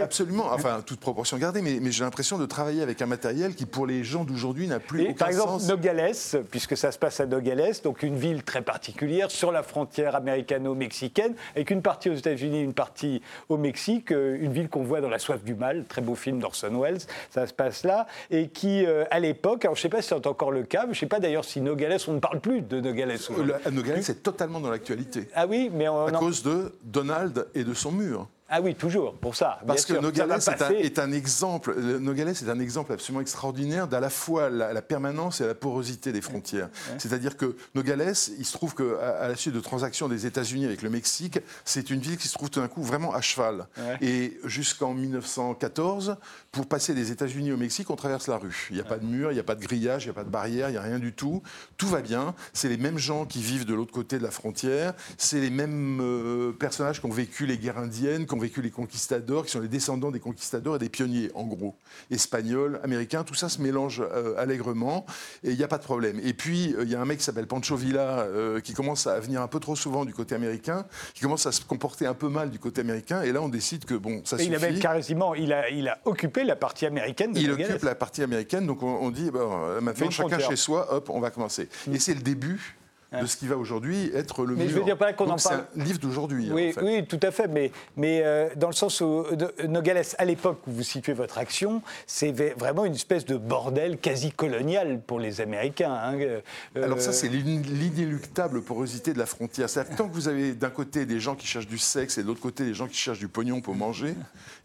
Absolument. Enfin, toute proportion gardée, mais, mais j'ai l'impression de travailler avec un matériel qui, pour les gens d'aujourd'hui, n'a plus aucun
Par exemple,
sens.
Nogales, puisque ça se passe à Nogales, donc une ville très particulière sur la frontière américano-mexicaine, avec une partie aux États-Unis, une partie au Mexique, euh, une ville qu'on voit dans La soif du mal, très beau film d'Orson Welles, ça se passe là, et qui, euh, à l'époque, alors je ne sais pas si c'est encore le cas, je ne sais pas d'ailleurs si Nogales, on ne parle plus de Nogales.
Le, Nogales, c'est totalement dans l'actualité.
Ah oui, mais on
à cause de Donald et de son mur.
Ah oui, toujours, pour ça.
Parce que Nogales est, un, est un, exemple, Nogales est un exemple absolument extraordinaire d'à la fois la, permanence et la porosité des frontières. C'est-à-dire que Nogales, il se trouve qu'à à la suite de transactions des États-Unis avec le Mexique, c'est une ville qui se trouve tout d'un coup vraiment à cheval. Et jusqu'en 1914, pour passer des États-Unis au Mexique, on traverse la rue. Il n'y a pas de mur, il n'y a pas de grillage, il n'y a pas de barrière, il n'y a rien du tout. Tout va bien. C'est les mêmes gens qui vivent de l'autre côté de la frontière. C'est les mêmes euh, personnages qui ont vécu les guerres indiennes, qui vécu les conquistadors, qui sont les descendants des conquistadors et des pionniers, en gros. Espagnols, américains, tout ça se mélange euh, allègrement et il n'y a pas de problème. Et puis, euh, il y a un mec qui s'appelle Pancho Villa qui commence à venir un peu trop souvent du côté américain, qui commence à se comporter un peu mal du côté américain. Et là, on décide que, bon, ça
et
suffit.
Il avait quasiment, il a, il a occupé la partie américaine de
Il occupe la partie américaine, donc on, dit, bon, maintenant, chacun chez soi, hop, on va commencer. Et c'est le début de ce qui va aujourd'hui être le
mais
mur.
je veux dire pas qu'on en parle.
C'est un livre d'aujourd'hui.
Oui,
en fait.
oui, tout à fait. Mais, mais euh, dans le sens où Nogales, à l'époque où vous situez votre action, c'est vraiment une espèce de bordel quasi colonial pour les Américains. Hein. Euh,
Alors ça, c'est l'inéluctable porosité de la frontière. C'est-à-dire que tant que vous avez d'un côté des gens qui cherchent du sexe et de l'autre côté des gens qui cherchent du pognon pour manger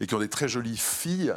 et qui ont des très jolies filles,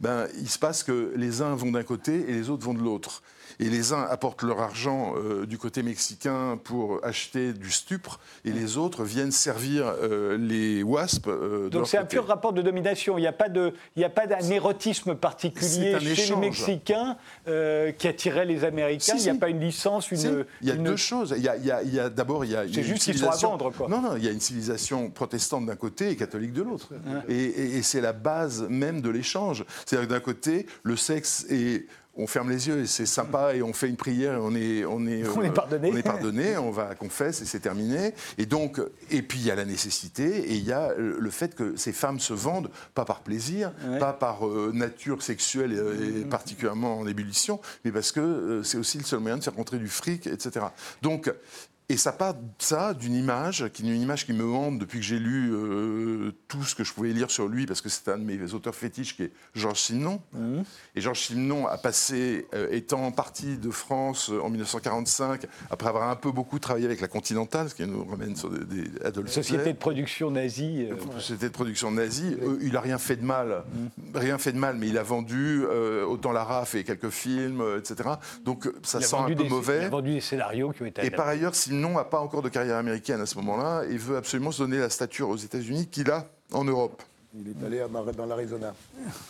ben, il se passe que les uns vont d'un côté et les autres vont de l'autre et les uns apportent leur argent euh, du côté mexicain pour acheter du stupre, et les autres viennent servir euh, les WASP. Euh,
Donc c'est un pur rapport de domination. Il n'y a pas d'un érotisme particulier chez les Mexicains qui attirait les Américains. il n'y a pas une licence, une.
Il y a deux choses. Il y a, d'abord, il y a.
C'est juste qu'ils sont à vendre, quoi.
Non, non, il y a une civilisation protestante d'un côté et catholique de l'autre. Et, et, et c'est la base même de l'échange. C'est-à-dire que d'un côté, le sexe est on ferme les yeux et c'est sympa et on fait une prière et on est
on est on est euh, pardonné.
on est pardonné on va confesse et c'est terminé. Et donc et puis il y a la nécessité et il y a le fait que ces femmes se vendent pas par plaisir pas par euh, nature sexuelle et, particulièrement en ébullition mais parce que euh, c'est aussi le seul moyen de faire rentrer du fric etc donc et ça part ça d'une image, qui est une image qui me hante depuis que j'ai lu euh, tout ce que je pouvais lire sur lui, parce que c'est un de mes auteurs fétiches qui est Georges Simenon. Mmh. Et Georges Simenon a passé, euh, étant parti de France euh, en 1945, après avoir un peu beaucoup travaillé avec la Continentale, ce qui nous ramène sur des, des Adolf
Société de production nazie.
Société de production nazie. il a rien fait de mal, mmh. rien fait de mal, mais il a vendu autant la RAF et quelques films, etc. Donc ça sent un peu mauvais.
Il a vendu des scénarios qui ont été.
Et par ailleurs, Simenon n'a pas encore de carrière américaine à ce moment-là et veut absolument se donner la stature aux États-Unis qu'il a en Europe.
Il est allé dans l'Arizona.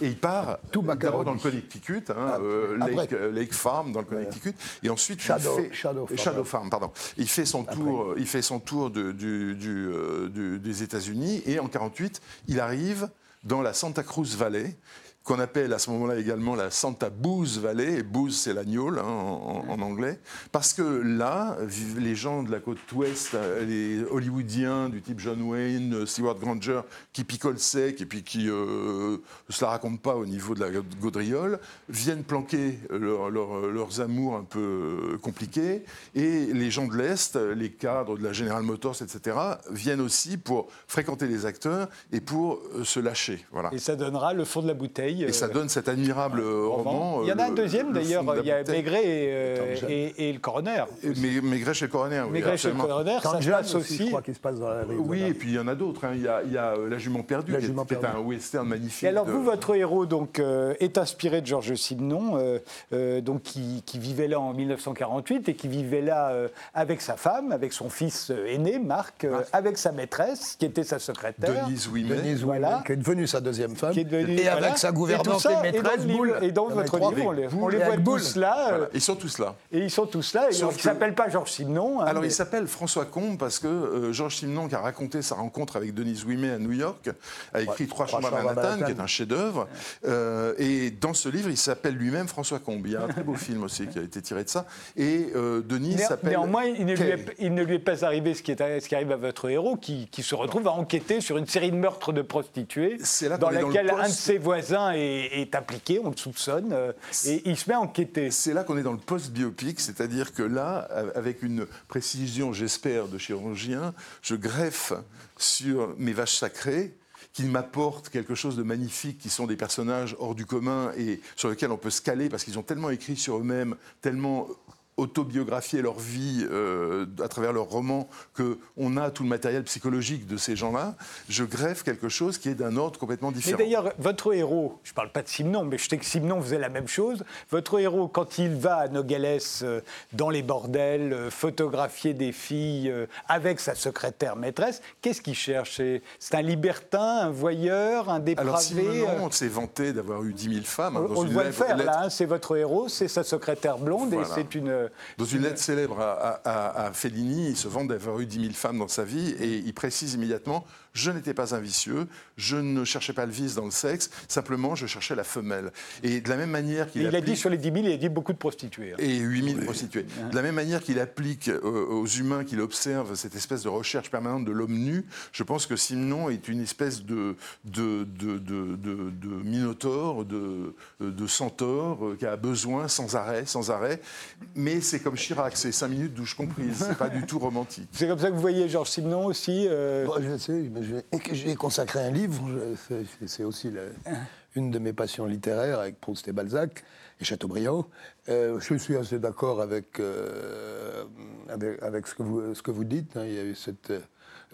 Et il part d'abord dans le Connecticut, hein, ah, euh, Lake, euh, Lake, Farm dans le Connecticut, et ensuite
Shadow,
il fait,
Shadow, Farm.
Shadow, Farm. pardon. Il fait son tour, il fait son tour de, du, du, euh, des États-Unis, et en 48, il arrive dans la Santa Cruz Valley, qu'on appelle à ce moment-là également la Santa Booze Valley, et Booze c'est l'agneau hein, en, anglais, parce que là, les gens de la côte ouest, les Hollywoodiens du type John Wayne, Stewart Granger, qui picolent sec et puis qui ne euh, se la racontent pas au niveau de la gaudriole, viennent planquer leurs amours un peu compliqués, et les gens de l'Est, les cadres de la General Motors, etc., viennent aussi pour fréquenter les acteurs et pour euh, se lâcher. Voilà.
Et ça donnera le fond de la bouteille Soleil.
Et ça
euh,
donne cet admirable euh, roman.
Il y en a
euh,
un deuxième
le
d'ailleurs, il y a. Maigret et, et- et le coroner.
Et Mai- Maigret chez le coroner. oui,
Maigret chez le coroner, ça se passe
aussi, je
aussi.
crois qu'il se passe dans la rue.
Oui,
voilà.
et puis il y en a d'autres. hein. Il y a, il y a, La jument perdue,
La
qui est- qui un western magnifique.
Et alors
de-
vous, votre héros donc euh, est inspiré de Georges Simenon, euh, euh, donc qui, qui vivait là en 1948 et qui vivait là euh, avec sa femme, avec son fils aîné Marc, euh,
Marc.
avec sa maîtresse qui était sa secrétaire.
Denise Ouimet.
Denise
Voilà.
Qui est devenue sa deuxième femme.
Qui est devenue-
et
voilà.
avec sa
Et
gouvernante
tout ça
et
est dans.
Boule.
Et dans
Il y en a
votre livre, on les, on les
et
voit tous là. euh,
Voilà, Ils sont tous là.
Et ils sont tous là. Et
Sauf
ils ne s'appellent pas Georges Simenon. hein,
Alors,
mais-
il s'appelle François Combe parce que euh, Georges Simenon, qui a raconté sa rencontre avec Denise Ouimet à New York, a écrit Trois
Trois
chambres à Manhattan,
Manhattan.
qui est un chef-d'œuvre. Euh, et dans ce livre, il s'appelle lui-même François Combe. Il y a un très beau film aussi qui a été tiré de ça. Et euh, Denise s'appelle.
Néanmoins, il ne, lui est, il ne lui est pas arrivé ce qui, est, ce qui arrive à votre héros, qui, qui se retrouve à enquêter sur une série de meurtres de prostituées,
C'est là
dans laquelle un de ses voisins est, est impliqué, on le soupçonne, euh, et il se met à enquêter.
C'est là qu'on est dans le post-biopic, c'est-à-dire que là, avec une précision, j'espère, de chirurgien, je greffe sur mes vaches sacrées qui m'apportent quelque chose de magnifique, qui sont des personnages hors du commun et sur lesquels on peut se caler parce qu'ils ont tellement écrit sur eux-mêmes, tellement autobiographié leur vie euh, à travers leurs romans qu'on a tout le matériel psychologique de ces gens-là, je greffe quelque chose qui est d'un ordre complètement
Mais
différent.
d'ailleurs, votre héros, je ne parle pas de Simenon, mais je sais que Simenon faisait la même chose. Votre héros, quand il va à Nogales, euh, dans les bordels, euh, photographier des filles avec sa secrétaire maîtresse, qu'est-ce qu'il cherche? C'est un libertin, un voyeur, un dépravé
Alors Simenon s'est vanté d'avoir eu 10 000 femmes. hein,
On,
dans
on le voit le faire
lettre-
là, hein, c'est votre héros, c'est sa secrétaire blonde
Voilà.
et c'est une.
Dans une lettre célèbre à, à- à Fellini, il se vante d'avoir eu 10 000 femmes dans sa vie et il précise immédiatement Je n'étais pas un vicieux, je ne cherchais pas le vice dans le sexe, simplement je cherchais la femelle. Et de la même manière qu'il
Il a dit sur les 10 000, il a dit beaucoup de prostituées. hein.
et 8000 prostituées. De la même manière qu'il applique euh, aux humains, qu'il observe cette espèce de recherche permanente de l'homme nu, je pense que Simenon est une espèce de, de, de, de, de- de minotaure, de, de centaure, euh, qui a besoin sans arrêt, sans arrêt. Mais c'est comme Chirac, c'est cinq minutes douche comprise, c'est pas du tout romantique.
C'est comme ça que vous voyez Georges Simenon aussi. euh,
Bon, je sais, mais je- et que j'ai consacré un livre, c'est- aussi la- une de mes passions littéraires avec Proust et Balzac et Chateaubriand. Euh, je suis assez d'accord avec, euh, avec, avec ce, que vous, ce que vous dites. hein, il y a eu cette,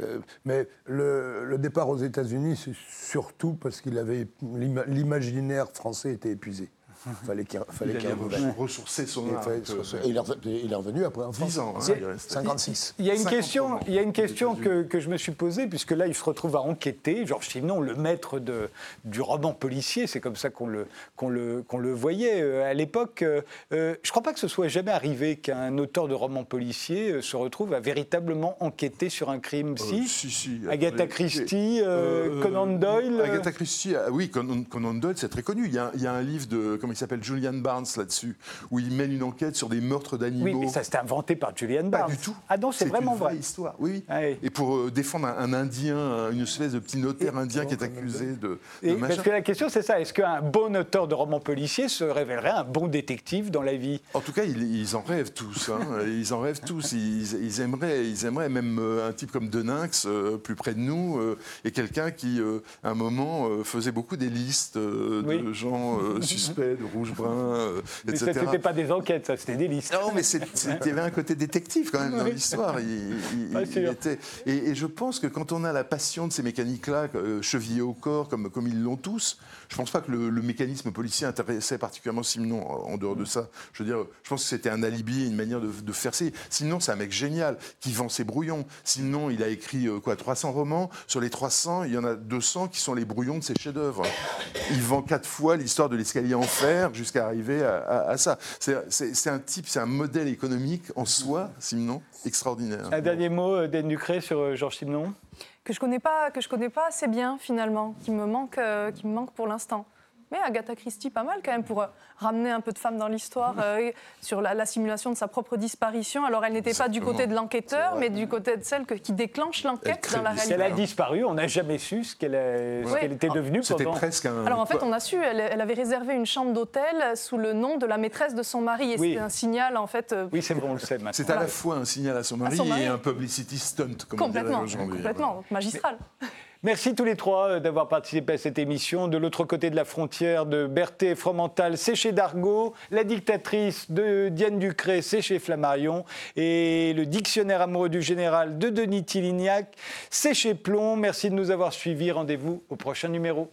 euh, mais le, le départ aux États-Unis, c'est surtout parce qu'il avait l'ima- l'imaginaire français était épuisé. Fallait qu'il fallait
Il ressourcer son
Et
art.
et il est revenu- il est revenu après en France.
10 ans, hein, il est resté.
56.
Il y a une
50
question, il y a une question que, que je me suis posée, puisque là, il se retrouve à enquêter. Georges Simenon, le maître de, du roman policier, c'est comme ça qu'on le, qu'on le, qu'on le voyait euh, à l'époque. Euh, euh, je ne crois pas que ce soit jamais arrivé qu'un auteur de roman policier euh, se retrouve à véritablement enquêter sur un crime.
Euh,
si?
si, si.
Agatha Christie, euh,
Euh,
Conan Doyle. euh,
Agatha Christie, ah oui, Conan, Conan Doyle, c'est très connu. Il y, a, il y a un livre de, comment il s'appelle, Julian Barnes là-dessus, où il mène une enquête sur des meurtres d'animaux.
Oui, mais ça c'était inventé par Julian
Pas
Barnes.
du tout.
Ah non, c'est vraiment
une
vrai.
vraie histoire. Oui, oui.
Ah oui.
Et pour euh, défendre un, un Indien, un- une espèce de petit notaire indien qui est accusé de, de
Et parce que la question, c'est ça. Est-ce qu'un bon auteur de roman policier se révélerait un bon détective dans la vie?
En tout cas, ils, ils en rêvent tous. hein. Ils en rêvent tous. Ils, ils aimeraient, ils aimeraient même euh, un type comme Deninx, euh, plus près de nous, euh, et quelqu'un qui, euh, à un moment, euh, faisait beaucoup des listes euh, de
Oui.
gens euh, suspects, de rouge-brun, euh,
Mais ça,
etc.
c'était pas des enquêtes, ça, c'était des listes.
Non, mais il y avait un côté détective quand même dans l'histoire. Et, et je pense que quand on a la passion de ces mécaniques-là, euh, chevillées au corps, comme, comme ils l'ont tous, je pense pas que le, le mécanisme policier intéressait particulièrement Simenon. En dehors de ça, je veux dire, je pense que c'était un alibi, une manière de, de faire ses. Sinon, c'est un mec génial qui vend ses brouillons. Sinon, il a écrit euh, quoi 300 romans. Sur les 300, il y en a 200 qui sont les brouillons de ses chefs-d'œuvre. Il vend quatre fois l'histoire de l'escalier en fer jusqu'à arriver à, à- à ça. C'est- un type, c'est un modèle économique en soi, Simenon, extraordinaire.
Un dernier mot, euh, Dan Ducré, sur euh, Georges Simenon
que je connais pas, que je connais pas assez bien finalement, qui me manque, euh, qui me manque pour l'instant. Mais Agatha Christie, pas mal quand même pour euh, ramener un peu de femmes dans l'histoire euh, sur la, la simulation de sa propre disparition. Alors elle n'était pas du côté de l'enquêteur, mais du côté de celle que- qui déclenche l'enquête dans la
Si elle a
réalité.
disparu, on n'a jamais su ce qu'elle
Ouais.
était devenue
C'était
pendant.
presque un.
Alors en fait, on a su, elle, elle avait réservé une chambre d'hôtel sous le nom de la maîtresse de son mari, et
Oui.
c'était un signal en fait. euh,
Oui, c'est vrai, on le sait maintenant.
C'est à la fois un signal à son mari,
son mari.
et un publicity stunt, comme on dirait
Complètement,
aujourd'hui.
complètement, magistral.
Merci tous les trois euh, d'avoir participé à cette émission. De l'autre côté de la frontière de Berthet Fromental, c'est chez Dargaud. La dictatrice de Diane Ducré, c'est chez Flammarion. Et le dictionnaire amoureux du général de Denis Tillignac, c'est chez Plomb. Merci de nous avoir suivis. Rendez-vous au prochain numéro.